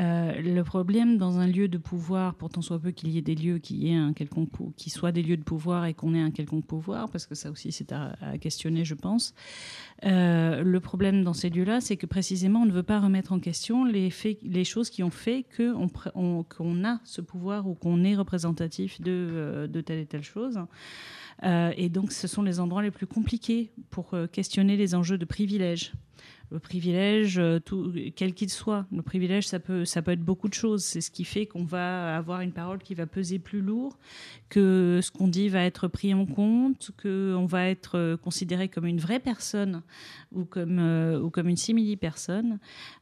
Euh, le problème dans un lieu de pouvoir, pourtant soit peu qu'il y ait des lieux qui, aient un quelconque, qui soient des lieux de pouvoir et qu'on ait un quelconque pouvoir, parce que ça aussi c'est à, questionner, je pense. Euh, le problème dans ces lieux-là, c'est que précisément on ne veut pas remettre en question les, choses qui ont fait qu'on on, a ce pouvoir ou qu'on est représentatif de, euh, de telle et telle chose. et donc, ce sont les endroits les plus compliqués pour questionner les enjeux de privilège le privilège, euh, quel qu'il soit. Le privilège, ça peut, ça peut être beaucoup de choses. C'est ce qui fait qu'on va avoir une parole qui va peser plus lourd, que ce qu'on dit va être pris en compte, qu'on va être euh, considéré comme une vraie personne ou comme, euh, ou comme une simili-personne.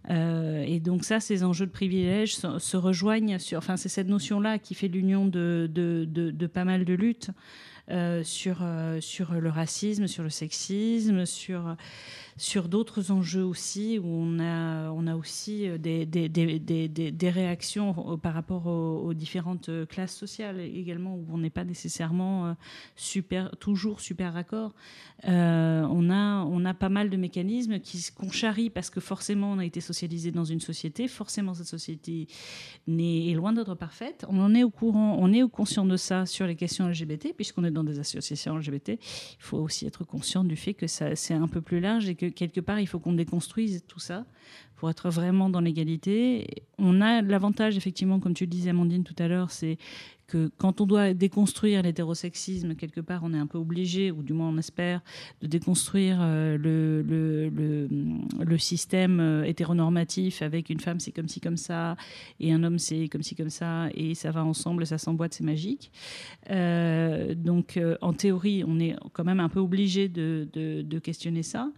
et donc ça, ces enjeux de privilège se, rejoignent sur... Enfin, c'est cette notion-là qui fait l'union de, de, de, pas mal de luttes. sur, sur le racisme, sur le sexisme, sur, sur d'autres enjeux aussi, où on a, on a aussi euh, des, des, des, des réactions par rapport aux, différentes euh, classes sociales également, où on n'est pas nécessairement euh, super, toujours super raccord. on, a, on a pas mal de mécanismes qu'on charrie parce que forcément on a été socialisé dans une société, forcément cette société est loin d'être parfaite. On en est au courant, on est conscient de ça sur les questions LGBT, puisqu'on est dans des associations LGBT. Il faut aussi être conscient du fait que c'est un peu plus large et que quelque part, il faut qu'on déconstruise tout ça pour être vraiment dans l'égalité. On a l'avantage, effectivement, comme tu le disais, Amandine, tout à l'heure, c'est quand on doit déconstruire l'hétérosexisme, quelque part, on est un peu obligé, ou du moins on espère, de déconstruire le, le, le, le, système hétéronormatif avec une femme c'est comme ci, comme ça, et un homme c'est comme ci, comme ça, et ça va ensemble, ça s'emboîte, c'est magique. donc, en théorie, on est quand même un peu obligé de, questionner ça.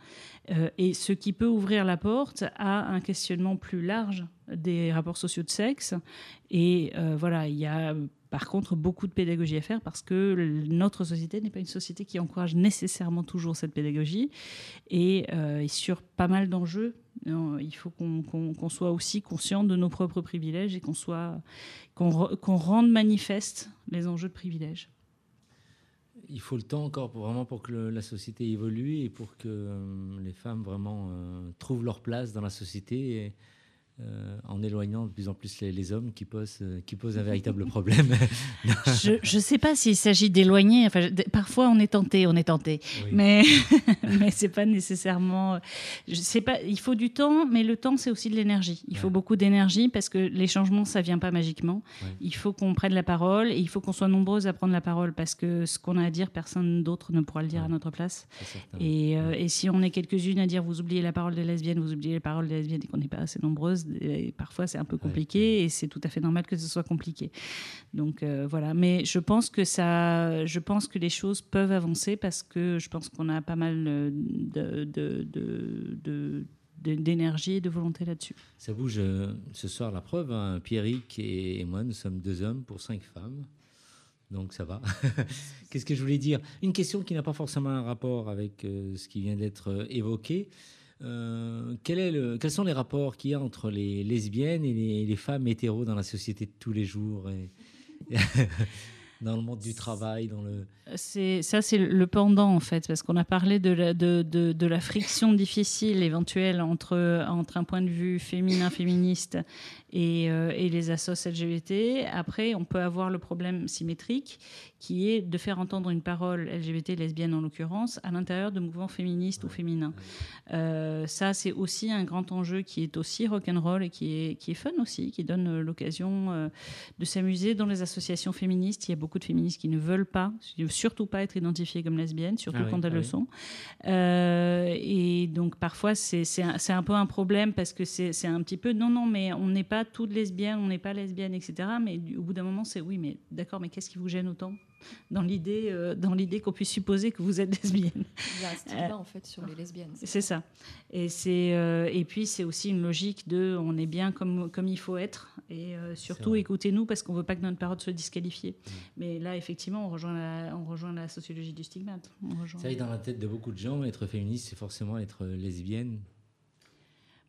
Euh, et ce qui peut ouvrir la porte à un questionnement plus large des rapports sociaux de sexe. Et euh, voilà, il y a par contre beaucoup de pédagogie à faire parce que notre société n'est pas une société qui encourage nécessairement toujours cette pédagogie. Et, euh, sur pas mal d'enjeux, il faut qu'on soit aussi conscient de nos propres privilèges et qu'on qu'on rende manifeste les enjeux de privilèges il faut le temps encore pour, vraiment pour que la société évolue et pour que euh, les femmes vraiment euh, trouvent leur place dans la société. Et, euh, en éloignant de plus en plus les, hommes qui posent, euh, qui posent un véritable problème. je ne sais pas s'il s'agit d'éloigner. Enfin, parfois, on est tenté, on est tenté. Mais, mais ce n'est pas nécessairement... Je sais pas, il faut du temps, mais le temps, c'est aussi de l'énergie. Il faut beaucoup d'énergie parce que les changements, ça ne vient pas magiquement. Il faut qu'on prenne la parole et il faut qu'on soit nombreuses à prendre la parole parce que ce qu'on a à dire, personne d'autre ne pourra le dire à notre place. Et, euh, et, si on est quelques-unes à dire vous oubliez la parole des lesbiennes, vous oubliez la parole des lesbiennes et qu'on n'est pas assez nombreuses, parfois c'est un peu compliqué et c'est tout à fait normal que ce soit compliqué. Donc euh, voilà, mais je pense que ça, je pense que les choses peuvent avancer parce que je pense qu'on a pas mal de, de, d'énergie et de volonté là-dessus. Ça bouge euh, ce soir, la preuve. Hein. Pierrick et moi, nous sommes deux hommes pour cinq femmes. Donc ça va. Qu'est-ce que je voulais dire? Une question qui n'a pas forcément un rapport avec euh, ce qui vient d'être évoqué. Euh, quels sont les rapports qu'il y a entre les lesbiennes et les, femmes hétéros dans la société de tous les jours dans le monde du travail dans le... c'est Ça, c'est le pendant, en fait, parce qu'on a parlé de la, de, de, de la friction difficile éventuelle entre, entre un point de vue féminin, féministe et, euh, et les assos LGBT. Après, on peut avoir le problème symétrique qui est de faire entendre une parole LGBT, lesbienne en l'occurrence, à l'intérieur de mouvements féministes ou féminins. Euh, ça, c'est aussi un grand enjeu qui est aussi rock'n'roll et qui est, qui est fun aussi, qui donne l'occasion euh, de s'amuser dans les associations féministes. Il y a beaucoup de féministes qui ne veulent pas, surtout pas être identifiées comme lesbiennes, surtout ah quand elles ah le sont. Euh, et donc, parfois, c'est un, un, peu un problème parce que c'est un petit peu non, non, mais on n'est pas toutes lesbiennes, on n'est pas lesbiennes, etc. Mais au bout d'un moment, c'est oui, mais d'accord, mais qu'est-ce qui vous gêne autant? Dans l'idée euh, dans l'idée qu'on puisse supposer que vous êtes lesbienne. Il y a un stigma euh, en fait sur les lesbiennes. C'est ça. Et c'est euh, et puis c'est aussi une logique de on est bien comme comme il faut être et surtout écoutez-nous parce qu'on veut pas que notre parole soit disqualifiée. Mm. Mais là effectivement on rejoint la, on rejoint la sociologie du stigmate. Ça Ça dans la tête de beaucoup de gens être féministe c'est forcément être lesbienne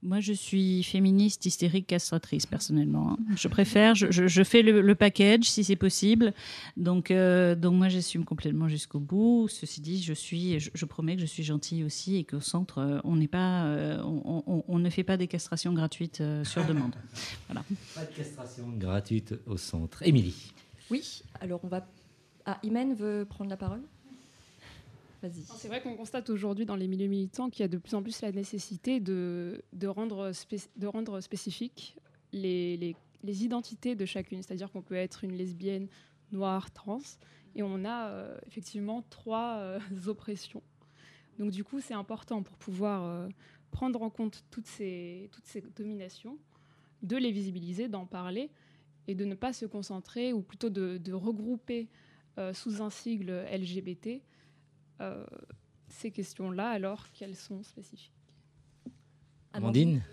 moi, je suis féministe, hystérique, castratrice, personnellement. Hein. Je préfère, je, fais le, package si c'est possible. Donc, euh, donc moi, j'assume complètement jusqu'au bout. Ceci dit, je, suis, je, promets que je suis gentille aussi et qu'au centre, euh, on, n'est pas, euh, on, ne fait pas des castrations gratuites sur demande. Voilà. Pas de castration gratuite au centre. Émilie. Oui, alors on va. Ah, Imen veut prendre la parole c'est vrai qu'on constate aujourd'hui dans les milieux militants qu'il y a de plus en plus la nécessité de, rendre, spécifiques les, identités de chacune. C'est-à-dire qu'on peut être une lesbienne, noire, trans, et on a euh, effectivement trois euh, oppressions. Donc du coup, c'est important pour pouvoir euh, prendre en compte toutes ces, dominations, de les visibiliser, d'en parler, et de ne pas se concentrer, ou plutôt de, regrouper sous un sigle LGBT ces questions-là alors qu'elles sont spécifiques? Amandine?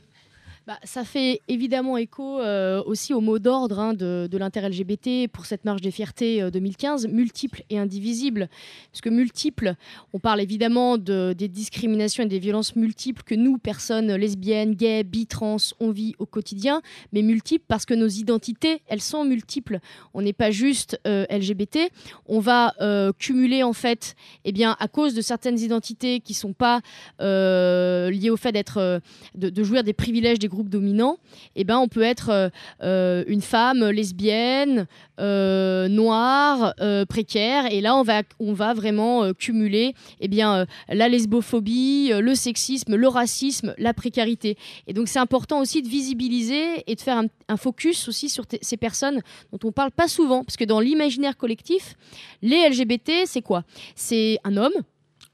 Bah, ça fait évidemment écho euh, aussi au mot d'ordre hein, de, l'inter-LGBT pour cette marche des fiertés 2015, euh, multiple et indivisible. Parce que multiple, on parle évidemment de, des discriminations et des violences multiples que nous, personnes lesbiennes, gays, bi, trans, on vit au quotidien, mais multiples parce que nos identités, elles sont multiples. On n'est pas juste euh, LGBT, on va cumuler en fait, eh bien, à cause de certaines identités qui ne sont pas liées au fait d'être, de, de jouir des privilèges des groupes dominants, eh ben, on peut être une femme lesbienne, noire, précaire, et là on va, on va vraiment cumuler eh bien, la lesbophobie, le sexisme, le racisme, la précarité. Et donc c'est important aussi de visibiliser et de faire un, focus aussi sur ces personnes dont on parle pas souvent, parce que dans l'imaginaire collectif, les LGBT, c'est quoi? C'est un homme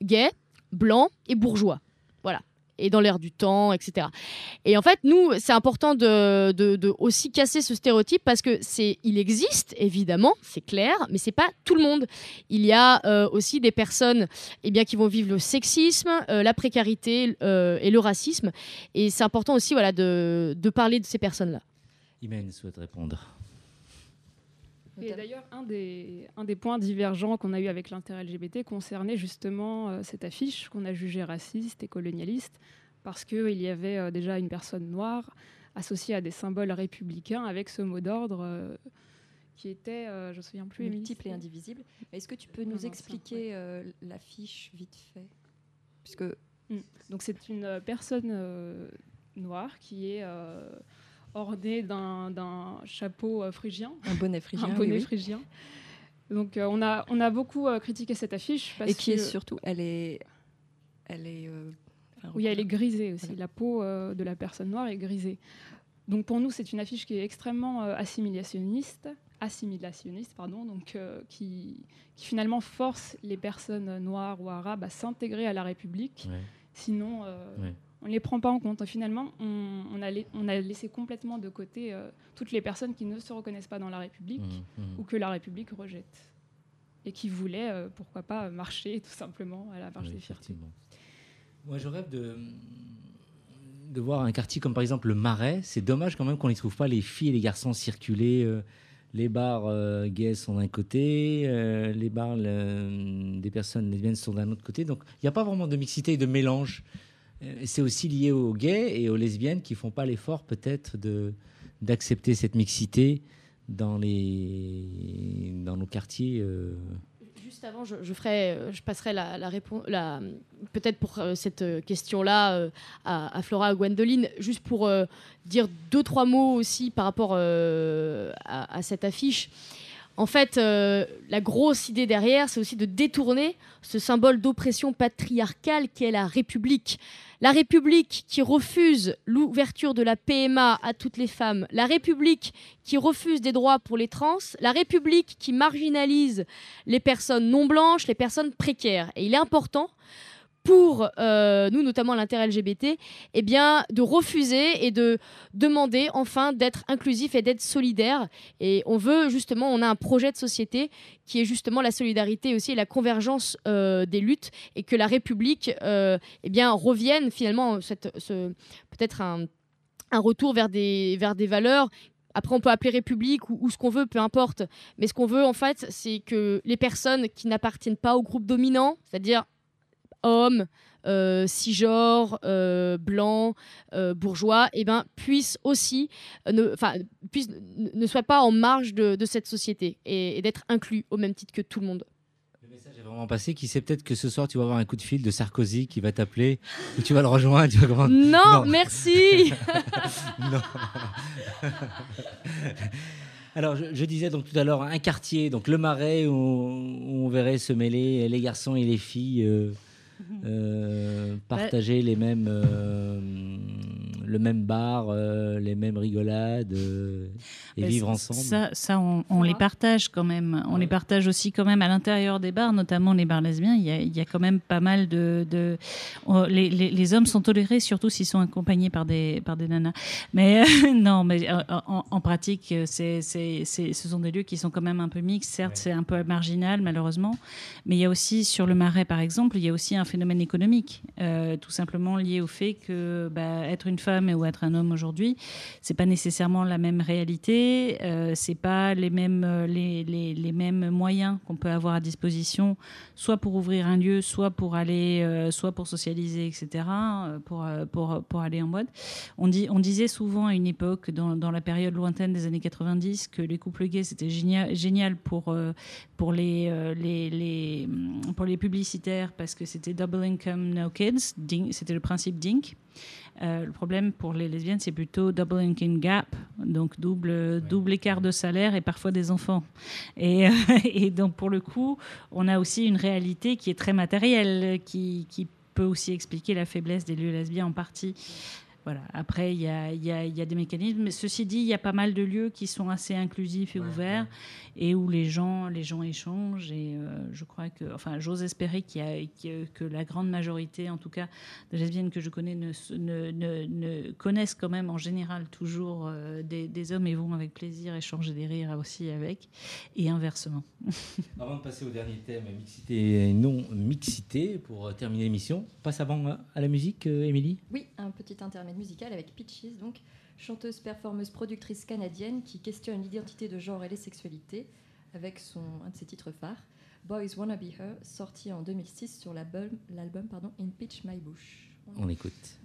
gay, blanc et bourgeois. Voilà et dans l'air du temps, etc. Et en fait, nous, c'est important de, aussi casser ce stéréotype parce que c'est, il existe évidemment, c'est clair, mais c'est pas tout le monde. Il y a euh, aussi des personnes, eh bien, qui vont vivre le sexisme, euh, la précarité euh, et le racisme, et c'est important aussi, voilà, de, de parler de ces personnes-là. Imen souhaite répondre. Et d'ailleurs, un des, un des points divergents qu'on a eu avec l'intérêt LGBT concernait justement euh, cette affiche qu'on a jugée raciste et colonialiste, parce qu'il y avait euh, déjà une personne noire associée à des symboles républicains avec ce mot d'ordre euh, qui était, je ne me souviens plus, multiple et indivisible. Est-ce que tu peux nous expliquer l'affiche vite fait? Puisque... Hmm. Donc c'est une personne noire qui est orné d'un chapeau euh, phrygien. Un bonnet phrygien. Un bonnet phrygien. Donc euh, on, a, on a beaucoup euh, critiqué cette affiche. Parce Et qui est surtout, elle est... Elle est oui, elle est grisée aussi. La peau de la personne noire est grisée. Donc pour nous, c'est une affiche qui est extrêmement assimilationniste, assimilationniste pardon, donc qui, qui, finalement force les personnes noires ou arabes à s'intégrer à la République. Sinon, on ne les prend pas en compte. Finalement, on, a, on a, laissé complètement de côté euh, toutes les personnes qui ne se reconnaissent pas dans la République mmh, mmh. ou que la République rejette et qui voulaient, euh, pourquoi pas, marcher tout simplement à la marche des fiertés. Moi, je rêve de, de voir un quartier comme par exemple le Marais. C'est dommage quand même qu'on n'y trouve pas les filles et les garçons circuler. Euh, les bars gays sont d'un côté, les bars des personnes lesbiennes sont d'un autre côté. Donc, il n'y a pas vraiment de mixité et de mélange. Euh, c'est aussi lié aux gays et aux lesbiennes qui font pas l'effort peut-être d'accepter cette mixité dans les dans nos quartiers. Euh. Juste avant, je, ferai, euh, je passerai la, réponse, la, peut-être pour cette question-là à, Flora, à Gwendoline, juste pour dire deux trois mots aussi par rapport à, cette affiche. En fait, la grosse idée derrière, c'est aussi de détourner ce symbole d'oppression patriarcale qu'est la République. La République qui refuse l'ouverture de la PMA à toutes les femmes, la République qui refuse des droits pour les trans, la République qui marginalise les personnes non blanches, les personnes précaires. Et il est important pour euh, nous, notamment l'intérêt LGBT, eh bien, de refuser et de demander enfin d'être inclusif et d'être solidaire. Et on veut justement, on a un projet de société qui est justement la solidarité aussi et la convergence euh, des luttes et que la République euh, eh bien, revienne finalement ce, peut-être un, retour vers des, vers des valeurs après, on peut appeler République ou ce qu'on veut, peu importe. Mais ce qu'on veut, en fait, c'est que les personnes qui n'appartiennent pas au groupe dominant, c'est-à-dire hommes, euh, cisgenres, euh, blancs, euh, bourgeois, eh ben, puissent aussi, ne, puissent, ne soient pas en marge de, cette société et, d'être inclus au même titre que tout le monde. Le message est vraiment passé. Qui sait peut-être que ce soir tu vas avoir un coup de fil de Sarkozy qui va t'appeler et tu vas le rejoindre. non, merci. non. Alors, je, disais donc tout à l'heure un quartier, donc le Marais, où, on verrait se mêler les garçons et les filles. Euh, partager les mêmes, euh, le même bar, euh, les mêmes rigolades et vivre ensemble. Ça, ça on, les partage quand même. On les partage aussi quand même à l'intérieur des bars, notamment les bars lesbiens. Il y a, il y a quand même pas mal de. de les, les, les, hommes sont tolérés, surtout s'ils sont accompagnés par des, par des nanas. Mais non, mais en, en pratique, c'est, c'est, ce sont des lieux qui sont quand même un peu mixtes. Certes, c'est un peu marginal, malheureusement. Mais il y a aussi, sur le Marais, par exemple, il y a aussi un phénomène économique, euh, tout simplement lié au fait que bah, être une femme ou être un homme aujourd'hui, c'est pas nécessairement la même réalité, euh, c'est pas les mêmes euh, les, les, les mêmes moyens qu'on peut avoir à disposition, soit pour ouvrir un lieu, soit pour aller, euh, soit pour socialiser, etc., pour pour pour aller en mode. On dit on disait souvent à une époque dans, dans la période lointaine des années 90 que les couples gays c'était génial génial pour pour les, les, les pour les publicitaires parce que c'était double income, no kids. C'était le principe DINK. Euh, le problème pour les lesbiennes, c'est plutôt double income gap, donc double, double écart de salaire et parfois des enfants. Et, et, donc, pour le coup, on a aussi une réalité qui est très matérielle, qui, qui peut aussi expliquer la faiblesse des lieux lesbiens en partie. Voilà. Après, il y a, y, a, y a, des mécanismes. Mais ceci dit, il y a pas mal de lieux qui sont assez inclusifs et ouverts et où les gens, les gens échangent. Et euh, je crois que, enfin, j'ose espérer qu'il y a, que la grande majorité, en tout cas, de lesbiennes que je connais, ne, ne, ne, connaissent quand même en général toujours euh, des, des, hommes et vont avec plaisir échanger des rires aussi avec, et inversement. Avant de passer au dernier thème, mixité et non mixité, pour terminer l'émission, passe avant à la musique, Émilie? Oui, un petit intermède musicale avec Peaches, donc chanteuse, performeuse, productrice canadienne qui questionne l'identité de genre et les sexualités avec son, un de ses titres phares, Boys Wanna Be Her, sorti en 2006 sur l'album In Pitch My Bush. On, On écoute.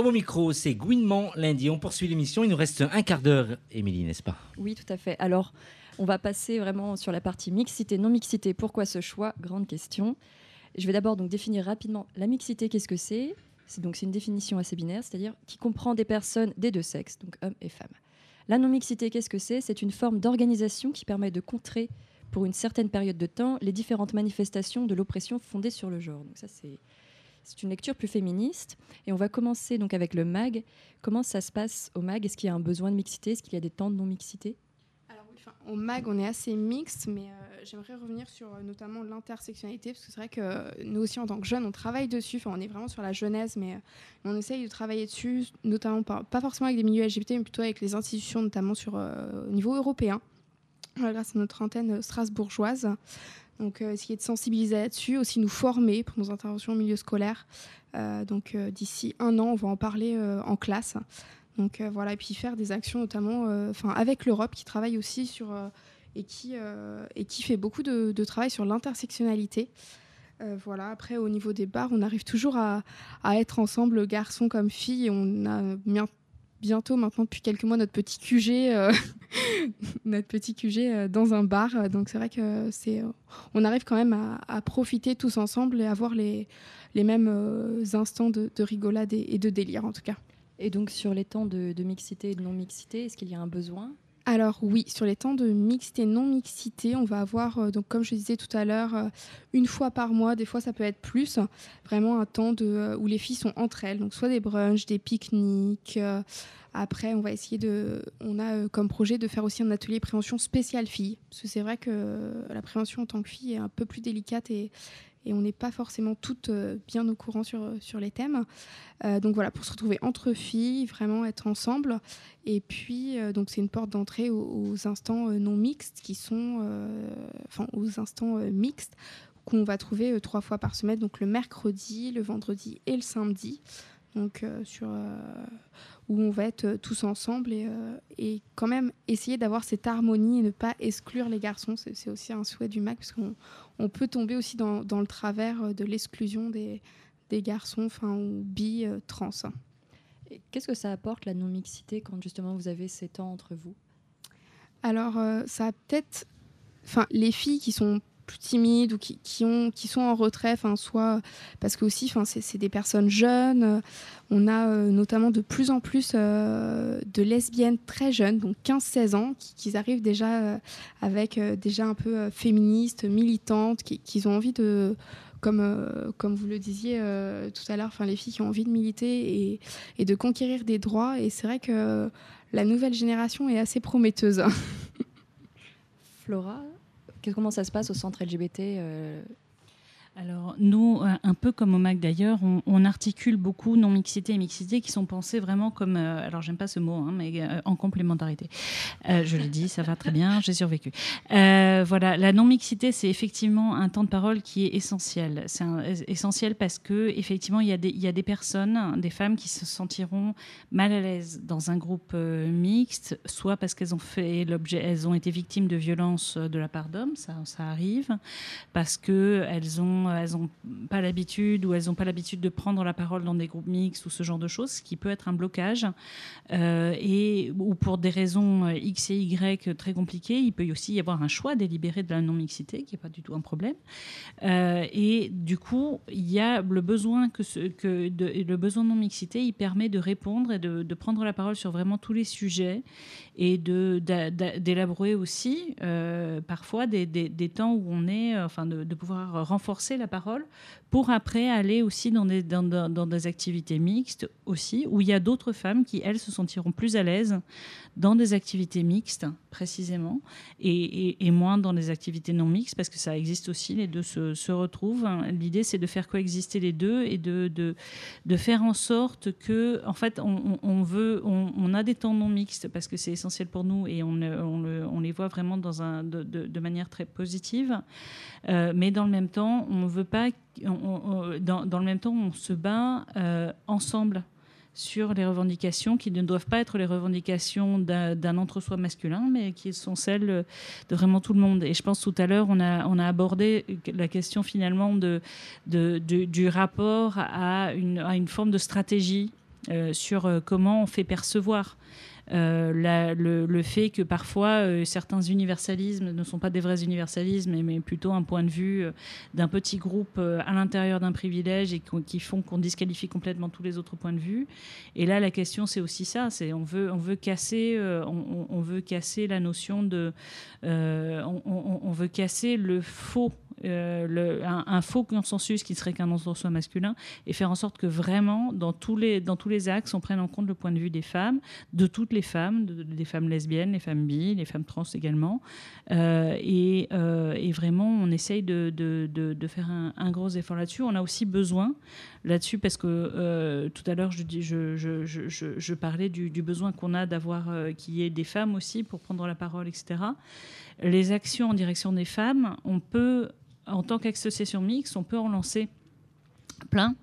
Au micro, c'est Gouinement lundi. On poursuit l'émission. Il nous reste un quart d'heure, Émilie, n'est-ce pas? Oui, tout à fait. Alors, on va passer vraiment sur la partie mixité, non-mixité. Pourquoi ce choix? Grande question. Je vais d'abord donc définir rapidement la mixité, qu'est-ce que c'est? C'est donc c'est une définition assez binaire, c'est-à-dire qui comprend des personnes des deux sexes, donc hommes et femmes. La non-mixité, qu'est-ce que c'est? C'est une forme d'organisation qui permet de contrer pour une certaine période de temps les différentes manifestations de l'oppression fondée sur le genre. Donc ça c'est c'est une lecture plus féministe et on va commencer donc avec le MAG. Comment ça se passe au MAG? Est-ce qu'il y a un besoin de mixité? Est-ce qu'il y a des temps de non-mixité? Au MAG, on est assez mixte, mais euh, j'aimerais revenir sur euh, notamment l'intersectionnalité, parce que c'est vrai que euh, nous aussi, en tant que jeunes, on travaille dessus. Enfin, on est vraiment sur la jeunesse, mais on essaye de travailler dessus, notamment pas, forcément avec des milieux LGBT, mais plutôt avec les institutions, notamment sur, au niveau européen, grâce à notre antenne strasbourgeoise. Donc, essayer de sensibiliser là-dessus, aussi nous former pour nos interventions au milieu scolaire. donc, d'ici un an, on va en parler en classe. Donc euh, voilà, et puis faire des actions notamment euh, enfin avec l'Europe qui travaille aussi sur euh, et qui, et qui fait beaucoup de, travail sur l'intersectionnalité. voilà. Après, au niveau des bars, on arrive toujours à, être ensemble, garçons comme filles. On a bientôt, maintenant, depuis quelques mois, notre petit QG, notre petit QG dans un bar. Donc, c'est vrai que c'est, on arrive quand même à, profiter tous ensemble et avoir les, les mêmes instants de, rigolade et de délire, en tout cas. Et donc sur les temps de, mixité et de non-mixité, est-ce qu'il y a un besoin? Alors oui, sur les temps de mixité, non-mixité, on va avoir, euh, donc comme je disais tout à l'heure, euh, une fois par mois, des fois ça peut être plus, vraiment un temps euh, où les filles sont entre elles, donc soit des brunchs, des pique-niques. après, on va essayer de, on a comme projet de faire aussi un atelier prévention spécial filles, parce que c'est vrai que la prévention en tant que fille est un peu plus délicate et, et on n'est pas forcément toutes euh, bien au courant sur, euh, sur les thèmes. Euh, donc voilà, pour se retrouver entre filles, vraiment être ensemble. Et puis, donc c'est une porte d'entrée aux, instants non mixtes qui sont, enfin aux instants mixtes qu'on va trouver trois fois par semaine, donc le mercredi, le vendredi et le samedi. Donc sur où on va être euh, tous ensemble et, euh, et quand même essayer d'avoir cette harmonie et ne pas exclure les garçons. C'est aussi un souhait du MAC, parce qu'on on peut tomber aussi dans, dans le travers euh, de l'exclusion des, des, garçons enfin, ou bi, trans. Qu'est-ce que ça apporte la non-mixité quand justement vous avez ces temps entre vous? Alors, ça a peut-être. Enfin, les filles qui sont plus timides ou qui, ont, qui sont en retrait, soit parce que aussi, c'est des personnes jeunes. On a euh, notamment de plus en plus euh, de lesbiennes très jeunes, donc 15-16 ans, qui, arrivent déjà euh, avec déjà un peu féministes, militantes, qui, qui, ont envie de comme, comme vous le disiez tout à l'heure, les filles qui ont envie de militer et, et de conquérir des droits. Et c'est vrai que la nouvelle génération est assez prometteuse. Flora, Comment ça se passe au centre LGBT euh, alors nous, un peu comme au MAC d'ailleurs, on, articule beaucoup non-mixité et mixité qui sont pensés vraiment comme, euh, alors j'aime pas ce mot, hein, mais euh, en complémentarité. Euh, je l'ai dit, ça va très bien, j'ai survécu. voilà, la non-mixité, c'est effectivement un temps de parole qui est essentiel. C'est essentiel parce que effectivement, il y, a des, il y a des personnes, des femmes qui se sentiront mal à l'aise dans un groupe mixte, soit parce qu'elles ont fait l'objet, elles ont été victimes de violences de la part d'hommes, ça, ça arrive, parce que elles ont euh, elles n'ont pas l'habitude ou elles n'ont pas l'habitude de prendre la parole dans des groupes mixtes ou ce genre de choses, ce qui peut être un blocage. Euh, et, ou pour des raisons euh, X et Y très compliquées, il peut aussi y avoir un choix délibéré de la non-mixité, qui n'est pas du tout un problème. et du coup, il y a le besoin que, de, le besoin non-mixité, il permet de répondre et de, prendre la parole sur vraiment tous les sujets et d'élaborer aussi parfois des, des, temps où on est, enfin de, de pouvoir renforcer la parole pour après aller aussi dans des, dans, dans, des activités mixtes aussi, où il y a d'autres femmes qui, elles, se sentiront plus à l'aise dans des activités mixtes, précisément, et, moins dans des activités non mixtes, parce que ça existe aussi, les deux se, se retrouvent. L'idée, c'est de faire coexister les deux et de, de, de, faire en sorte que, en fait, on, on veut, on, on, a des temps non mixtes, parce que c'est essentiel pour nous, et on, on, les voit vraiment dans un, de, de, manière très positive. Euh, mais dans le même temps, on veut pas dans, le même temps, on se bat euh, ensemble sur les revendications qui ne doivent pas être les revendications d'un entre-soi masculin, mais qui sont celles de vraiment tout le monde. Et je pense tout à l'heure, on a, on a abordé la question finalement de, de, du rapport à une, à une, forme de stratégie euh, sur euh, comment on fait percevoir le, fait que parfois certains universalismes ne sont pas des vrais universalismes, mais, plutôt un point de vue d'un petit groupe à l'intérieur d'un privilège et qui font qu'on disqualifie complètement tous les autres points de vue. Et là, la question, c'est aussi ça, c'est on veut, on veut casser, on, veut casser la notion de, on veut casser le faux euh, un, faux consensus qui serait qu'un entre-soi masculin et faire en sorte que vraiment, dans tous, les, dans tous les axes, on prenne en compte le point de vue des femmes, de toutes les femmes, des femmes lesbiennes, les femmes bi, les femmes trans également. Euh, et, euh, et, vraiment, on essaye de, de, de, faire un, gros effort là-dessus. On a aussi besoin là-dessus parce que tout à l'heure, je, je, je, je, parlais du besoin qu'on a d'avoir qu'il y ait des femmes aussi pour prendre la parole, etc. Les actions en direction des femmes, on peut en tant qu'association mixte, on peut en lancer plein.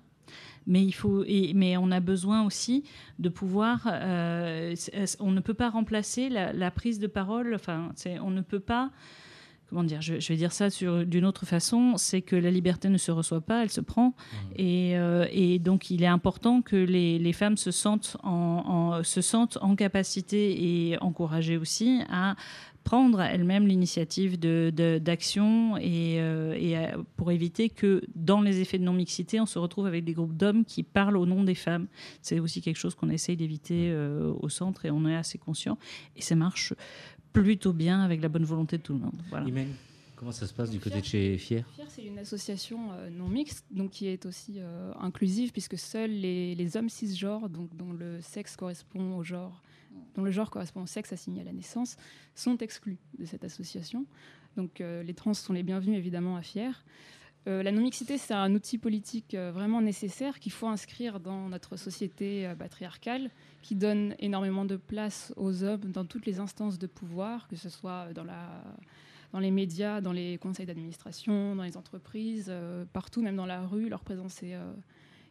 Mais, il faut, mais on a besoin aussi de pouvoir. Euh, on ne peut pas remplacer la, prise de parole. Enfin, on ne peut pas. Comment dire je, vais dire ça d'une autre façon. C'est que la liberté ne se reçoit pas, elle se prend. Mmh. Euh, et, donc, il est important que les, femmes se sentent en, se sentent en capacité et encouragées aussi à prendre elle-même l'initiative d'action de, et, euh, euh, pour éviter que dans les effets de non-mixité, on se retrouve avec des groupes d'hommes qui parlent au nom des femmes. C'est aussi quelque chose qu'on essaye d'éviter euh, au centre et on est assez conscient. Et ça marche plutôt bien avec la bonne volonté de tout le monde. Voilà. Comment ça se passe du côté de chez Fier? Fier, c'est une association non mixte, donc qui est aussi inclusive, puisque seuls les, les hommes cisgenres, donc dont le sexe correspond au genre dont le genre correspond au sexe assigné à la naissance, sont exclus de cette association. Donc euh, les trans sont les bienvenus évidemment à FIER. Euh, la non-mixité, c'est un outil politique euh, vraiment nécessaire qu'il faut inscrire dans notre société patriarcale, qui donne énormément de place aux hommes dans toutes les instances de pouvoir, que ce soit dans, la, dans les médias, dans les conseils d'administration, dans les entreprises, partout, même dans la rue, leur présence est,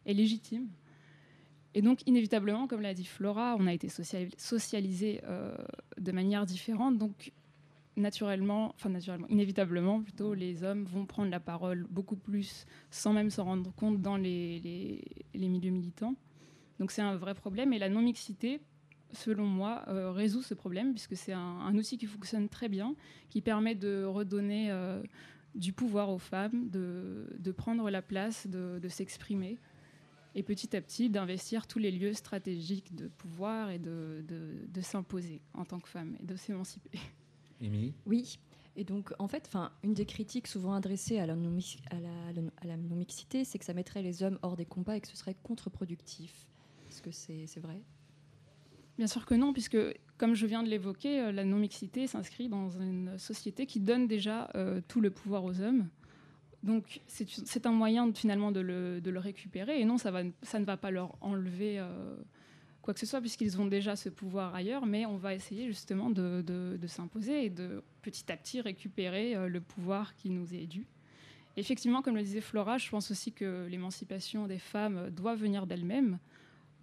est légitime. Et donc, inévitablement, comme l'a dit Flora, on a été socialisé euh, de manière différente. Donc, naturellement, enfin naturellement, inévitablement, plutôt, les hommes vont prendre la parole beaucoup plus sans même s'en rendre compte dans les, milieux militants. Donc, c'est un vrai problème. Et la non-mixité, selon moi, euh, résout ce problème, puisque c'est un, outil qui fonctionne très bien, qui permet de redonner euh, du pouvoir aux femmes, de, prendre la place, de s'exprimer et petit à petit d'investir tous les lieux stratégiques de pouvoir et de, de, s'imposer en tant que femme et de s'émanciper. Émilie Oui. Et donc, en fait, une des critiques souvent adressées à la, non-mixité, c'est que ça mettrait les hommes hors des combats et que ce serait contre-productif. Est-ce que c'est vrai? Bien sûr que non, puisque, comme je viens de l'évoquer, euh, la non-mixité s'inscrit dans une société qui donne déjà euh, tout le pouvoir aux hommes donc c'est un moyen finalement de le, récupérer et non, ça, ne va pas leur enlever euh, quoi que ce soit puisqu'ils ont déjà ce pouvoir ailleurs, mais on va essayer justement de, s'imposer et de petit à petit récupérer euh, le pouvoir qui nous est dû. Effectivement, comme le disait Flora, je pense aussi que l'émancipation des femmes doit venir d'elles-mêmes.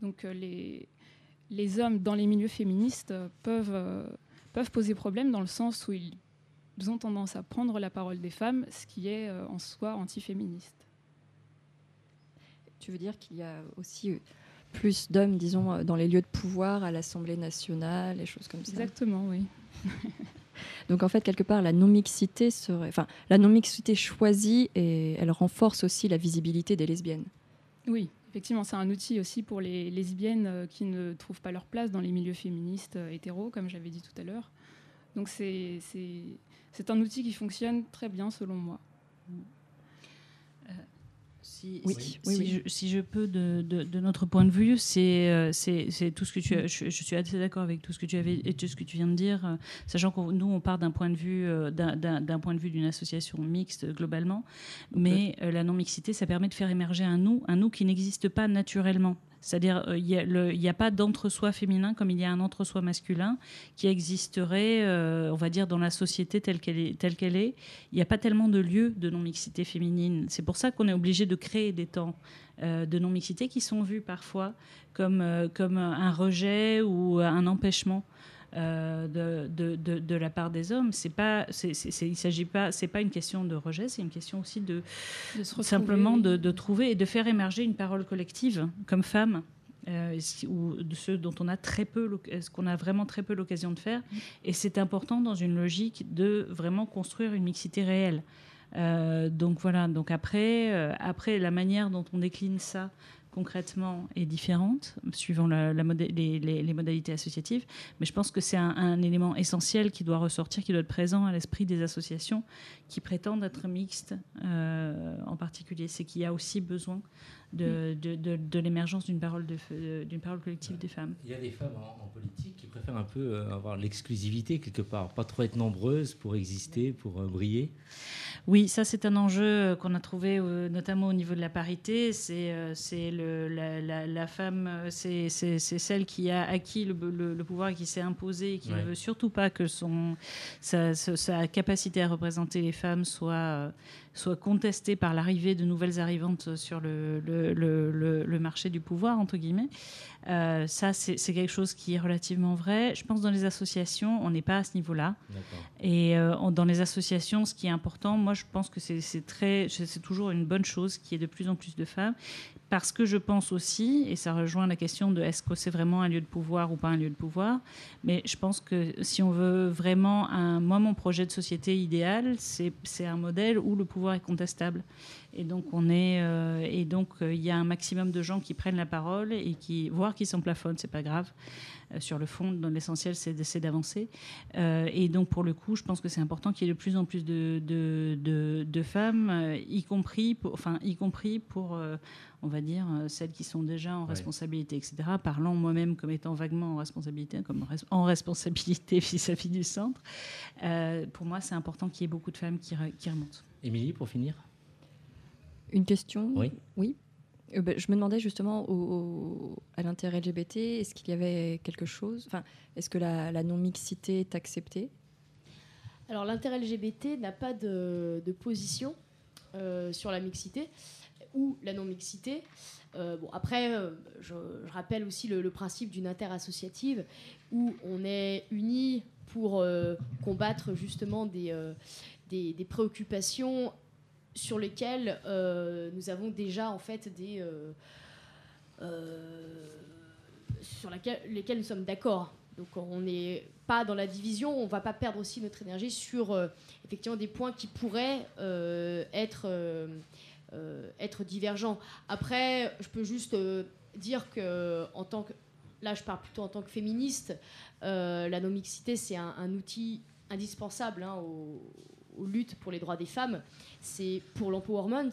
Donc euh, les, hommes dans les milieux féministes peuvent poser problème dans le sens où ils ont tendance à prendre la parole des femmes, ce qui est euh, en soi antiféministe. Tu veux dire qu'il y a aussi euh, plus d'hommes, disons, euh, dans les lieux de pouvoir, à l'Assemblée nationale, et choses comme ça? Exactement, oui. Donc en fait, quelque part, la non-mixité serait, enfin, la non-mixité choisie et elle renforce aussi la visibilité des lesbiennes. Oui, effectivement, c'est un outil aussi pour les lesbiennes qui ne trouvent pas leur place dans les milieux féministes hétéros, comme j'avais dit tout à l'heure. Donc c'est c'est un outil qui fonctionne très bien selon moi. Euh, si, si, je, peux, de, de, notre point de vue, c'est euh, tout ce que tu as, je, suis assez d'accord avec tout ce que tu avais et tout ce que tu viens de dire, euh, sachant que nous on part d'un point de vue d'un point de vue d'une association mixte globalement, mais la non mixité ça permet de faire émerger un nous, un nous qui n'existe pas naturellement. C'est-à-dire, euh, il n'y a, pas d'entre-soi féminin comme il y a un entre-soi masculin qui existerait, euh, on va dire, dans la société telle qu'elle est. Il n'y a pas tellement de lieux de non-mixité féminine. C'est pour ça qu'on est obligé de créer des temps euh, de non-mixité qui sont vus parfois comme un rejet ou un empêchement. Euh, de, de, de, la part des hommes. C'est pas, c'est, il s'agit pas, c'est pas une question de rejet, c'est une question aussi de, simplement de, trouver et de faire émerger une parole collective comme femme. ou de ceux dont on a très peu, ce qu'on a vraiment très peu l'occasion de faire. Mm. Et c'est important dans une logique de vraiment construire une mixité réelle. donc voilà. Donc après, après la manière dont on décline ça concrètement est différente suivant les, modalités associatives, mais je pense que c'est un, élément essentiel qui doit ressortir, qui doit être présent à l'esprit des associations qui prétendent être mixtes euh, en particulier. C'est qu'il y a aussi besoin de, de, l'émergence d'une parole, d'une parole collective des femmes. Il y a des femmes en, politique qui préfèrent un peu euh, avoir l'exclusivité quelque part, pas trop être nombreuses pour exister, pour euh, briller. Oui, ça c'est un enjeu qu'on a trouvé notamment au niveau de la parité. C'est c'est la, la, femme, c'est celle qui a acquis le, le, pouvoir et qui s'est imposée et qui ne veut surtout pas que son, sa, sa, capacité à représenter les femmes soit soit contestée par l'arrivée de nouvelles arrivantes sur le, le, le, marché du pouvoir, entre guillemets. Euh, ça, c'est quelque chose qui est relativement vrai. Je pense dans les associations, on n'est pas à ce niveau-là. Et euh, dans les associations, ce qui est important, moi, je pense que c'est très, c'est toujours une bonne chose qu'il y ait de plus en plus de femmes, parce que je pense aussi, et ça rejoint la question de est-ce que c'est vraiment un lieu de pouvoir ou pas un lieu de pouvoir, mais je pense que si on veut vraiment un, moi, mon projet de société idéal, c'est un modèle où le pouvoir est contestable. Et donc, on est, euh, et donc, euh, il y a un maximum de gens qui prennent la parole et qui, voire qui s'en plafonnent, c'est pas grave. Euh, sur le fond, l'essentiel, c'est d'avancer. et donc, pour le coup, je pense que c'est important qu'il y ait de plus en plus de, de, de, femmes, y compris, pour, enfin, y compris pour, on va dire, celles qui sont déjà en responsabilité, etc. Parlant moi-même comme étant vaguement en responsabilité, comme en responsabilité vis-à-vis du centre. pour moi, c'est important qu'il y ait beaucoup de femmes qui, qui remontent. Émilie, pour finir? Une question Oui. Oui. Euh, ben, je me demandais justement à l'intérêt LGBT, est-ce qu'il y avait quelque chose enfin, Est-ce que la, non-mixité est acceptée? Alors l'intérêt LGBT n'a pas de, position euh, sur la mixité ou la non-mixité. Euh, bon, après, je, rappelle aussi le, principe d'une interassociative où on est unis pour combattre justement des, des préoccupations sur lesquels euh, nous avons déjà en fait des euh, euh, sur lesquels nous sommes d'accord. Donc on n'est pas dans la division, on va pas perdre aussi notre énergie sur effectivement des points qui pourraient être, être divergents. Après, je peux juste dire que en tant que là je parle plutôt en tant que féministe, la non-mixité c'est un, outil indispensable hein, aux, aux, luttes pour les droits des femmes c'est pour l'empowerment.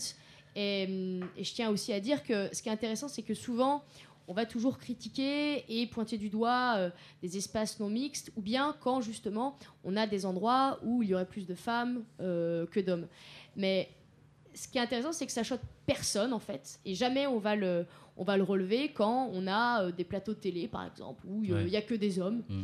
Et, hum, et, je tiens aussi à dire que ce qui est intéressant, c'est que souvent, on va toujours critiquer et pointer du doigt euh, des espaces non mixtes, ou bien quand justement on a des endroits où il y aurait plus de femmes euh, que d'hommes. Mais ce qui est intéressant, c'est que ça choque personne en fait, et jamais on va le, on va le relever quand on a euh, des plateaux de télé, par exemple, où il n'y a que des hommes. Mmh.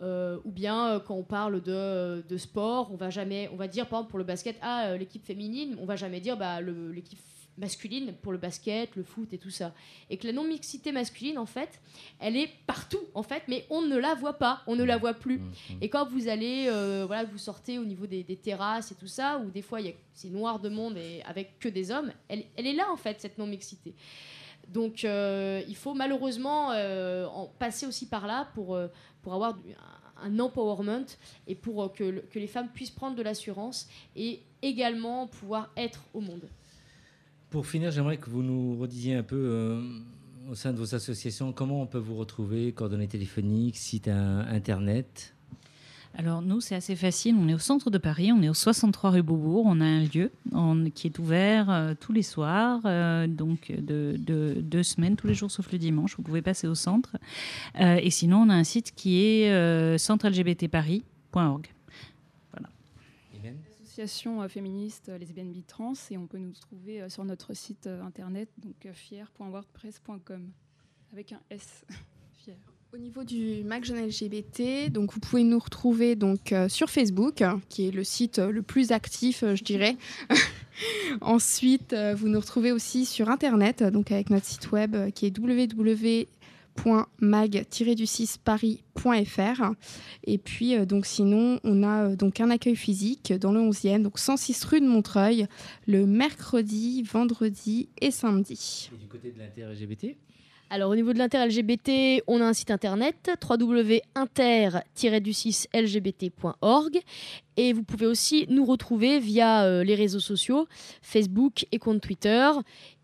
Euh, ou bien euh, quand on parle de, de, sport, on va jamais, on va dire par exemple pour le basket, ah euh, l'équipe féminine, on va jamais dire bah, l'équipe masculine pour le basket, le foot et tout ça. Et que la non mixité masculine en fait, elle est partout en fait, mais on ne la voit pas, on ne la voit plus. Mmh, mmh. Et quand vous allez, voilà, vous sortez au niveau des, terrasses et tout ça, où des fois c'est noir de monde et avec que des hommes, elle, elle est là en fait cette non mixité. Donc il faut malheureusement en passer aussi par là pour, pour avoir un empowerment et pour euh, que, les femmes puissent prendre de l'assurance et également pouvoir être au monde. Pour finir, j'aimerais que vous nous redisiez un peu euh, au sein de vos associations comment on peut vous retrouver, coordonnées téléphoniques, site internet alors nous, c'est assez facile. On est au centre de Paris, on est au 63 rue Beaubourg. On a un lieu qui est ouvert euh, tous les soirs, euh, donc de, deux semaines, tous les jours sauf le dimanche. Vous pouvez passer au centre. Euh, et sinon, on a un site qui est centrelgbtparis.org. Voilà. Association féministe lesbienne bi-trans et on peut nous trouver sur notre site internet donc fier.wordpress.com avec un S. fier. Au niveau du Mac Jeune LGBT, donc vous pouvez nous retrouver donc euh, sur Facebook, qui est le site euh, le plus actif, euh, je dirais. Ensuite, vous nous retrouvez aussi sur Internet, donc avec notre site web qui est www.mag-du6paris.fr. Et puis, donc sinon, on a donc un accueil physique dans le 11e, donc 106 rue de Montreuil, le mercredi, vendredi et samedi. Et du côté de l'inter-LGBT alors au niveau de l'inter-LGBT, on a un site internet www.inter-du6lgbt.org et vous pouvez aussi nous retrouver via euh, les réseaux sociaux, Facebook et compte Twitter.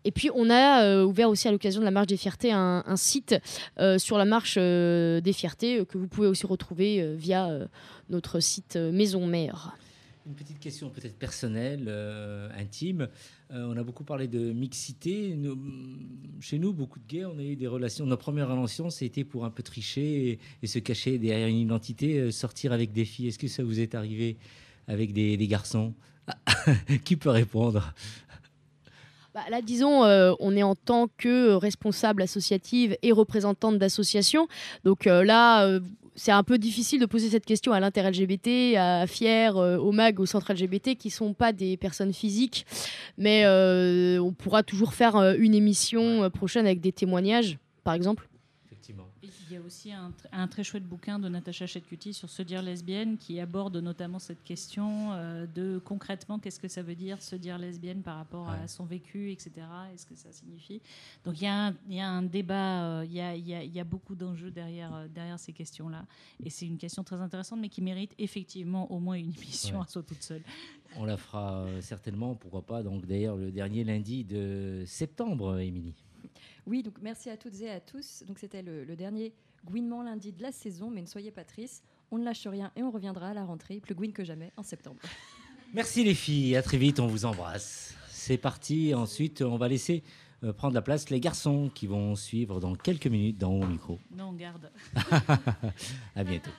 Et puis on a euh, ouvert aussi à l'occasion de la marche des fiertés un, site euh, sur la marche des fiertés que vous pouvez aussi retrouver via notre site Maison Mère. Une petite question peut-être personnelle, euh, intime. Euh, on a beaucoup parlé de mixité. chez nous, beaucoup de gays, on a eu des relations. Nos premières relations, c'était pour un peu tricher et, se cacher derrière une identité, euh, sortir avec des filles. Est-ce que ça vous est arrivé avec des, garçons Qui peut répondre? Bah, là, disons, on est en tant que responsable associative et représentante d'association. Donc là, c'est un peu difficile de poser cette question à l'inter-LGBT, à Fier, euh, au MAG, au centre LGBT, qui sont pas des personnes physiques. Mais euh, on pourra toujours faire euh, une émission prochaine avec des témoignages, par exemple. Il y a aussi un, très chouette bouquin de Natacha Chetcuti sur se dire lesbienne qui aborde notamment cette question euh, de concrètement qu'est-ce que ça veut dire se dire lesbienne par rapport à son vécu, etc. Est-ce que ça signifie? Donc il y, a un, débat, il, y a, beaucoup d'enjeux derrière, euh, derrière ces questions-là. Et c'est une question très intéressante, mais qui mérite effectivement au moins une émission à soi toute seule. On la fera euh, certainement, pourquoi pas, donc d'ailleurs le dernier lundi de septembre, Émilie. Oui, donc merci à toutes et à tous. Donc c'était le, dernier Gouinement lundi de la saison, mais ne soyez pas tristes, on ne lâche rien et on reviendra à la rentrée, plus gouine que jamais, en septembre. Merci les filles, à très vite, on vous embrasse. C'est parti, ensuite on va laisser euh, prendre la place les garçons qui vont suivre dans quelques minutes dans mon micro. Non, garde. à bientôt.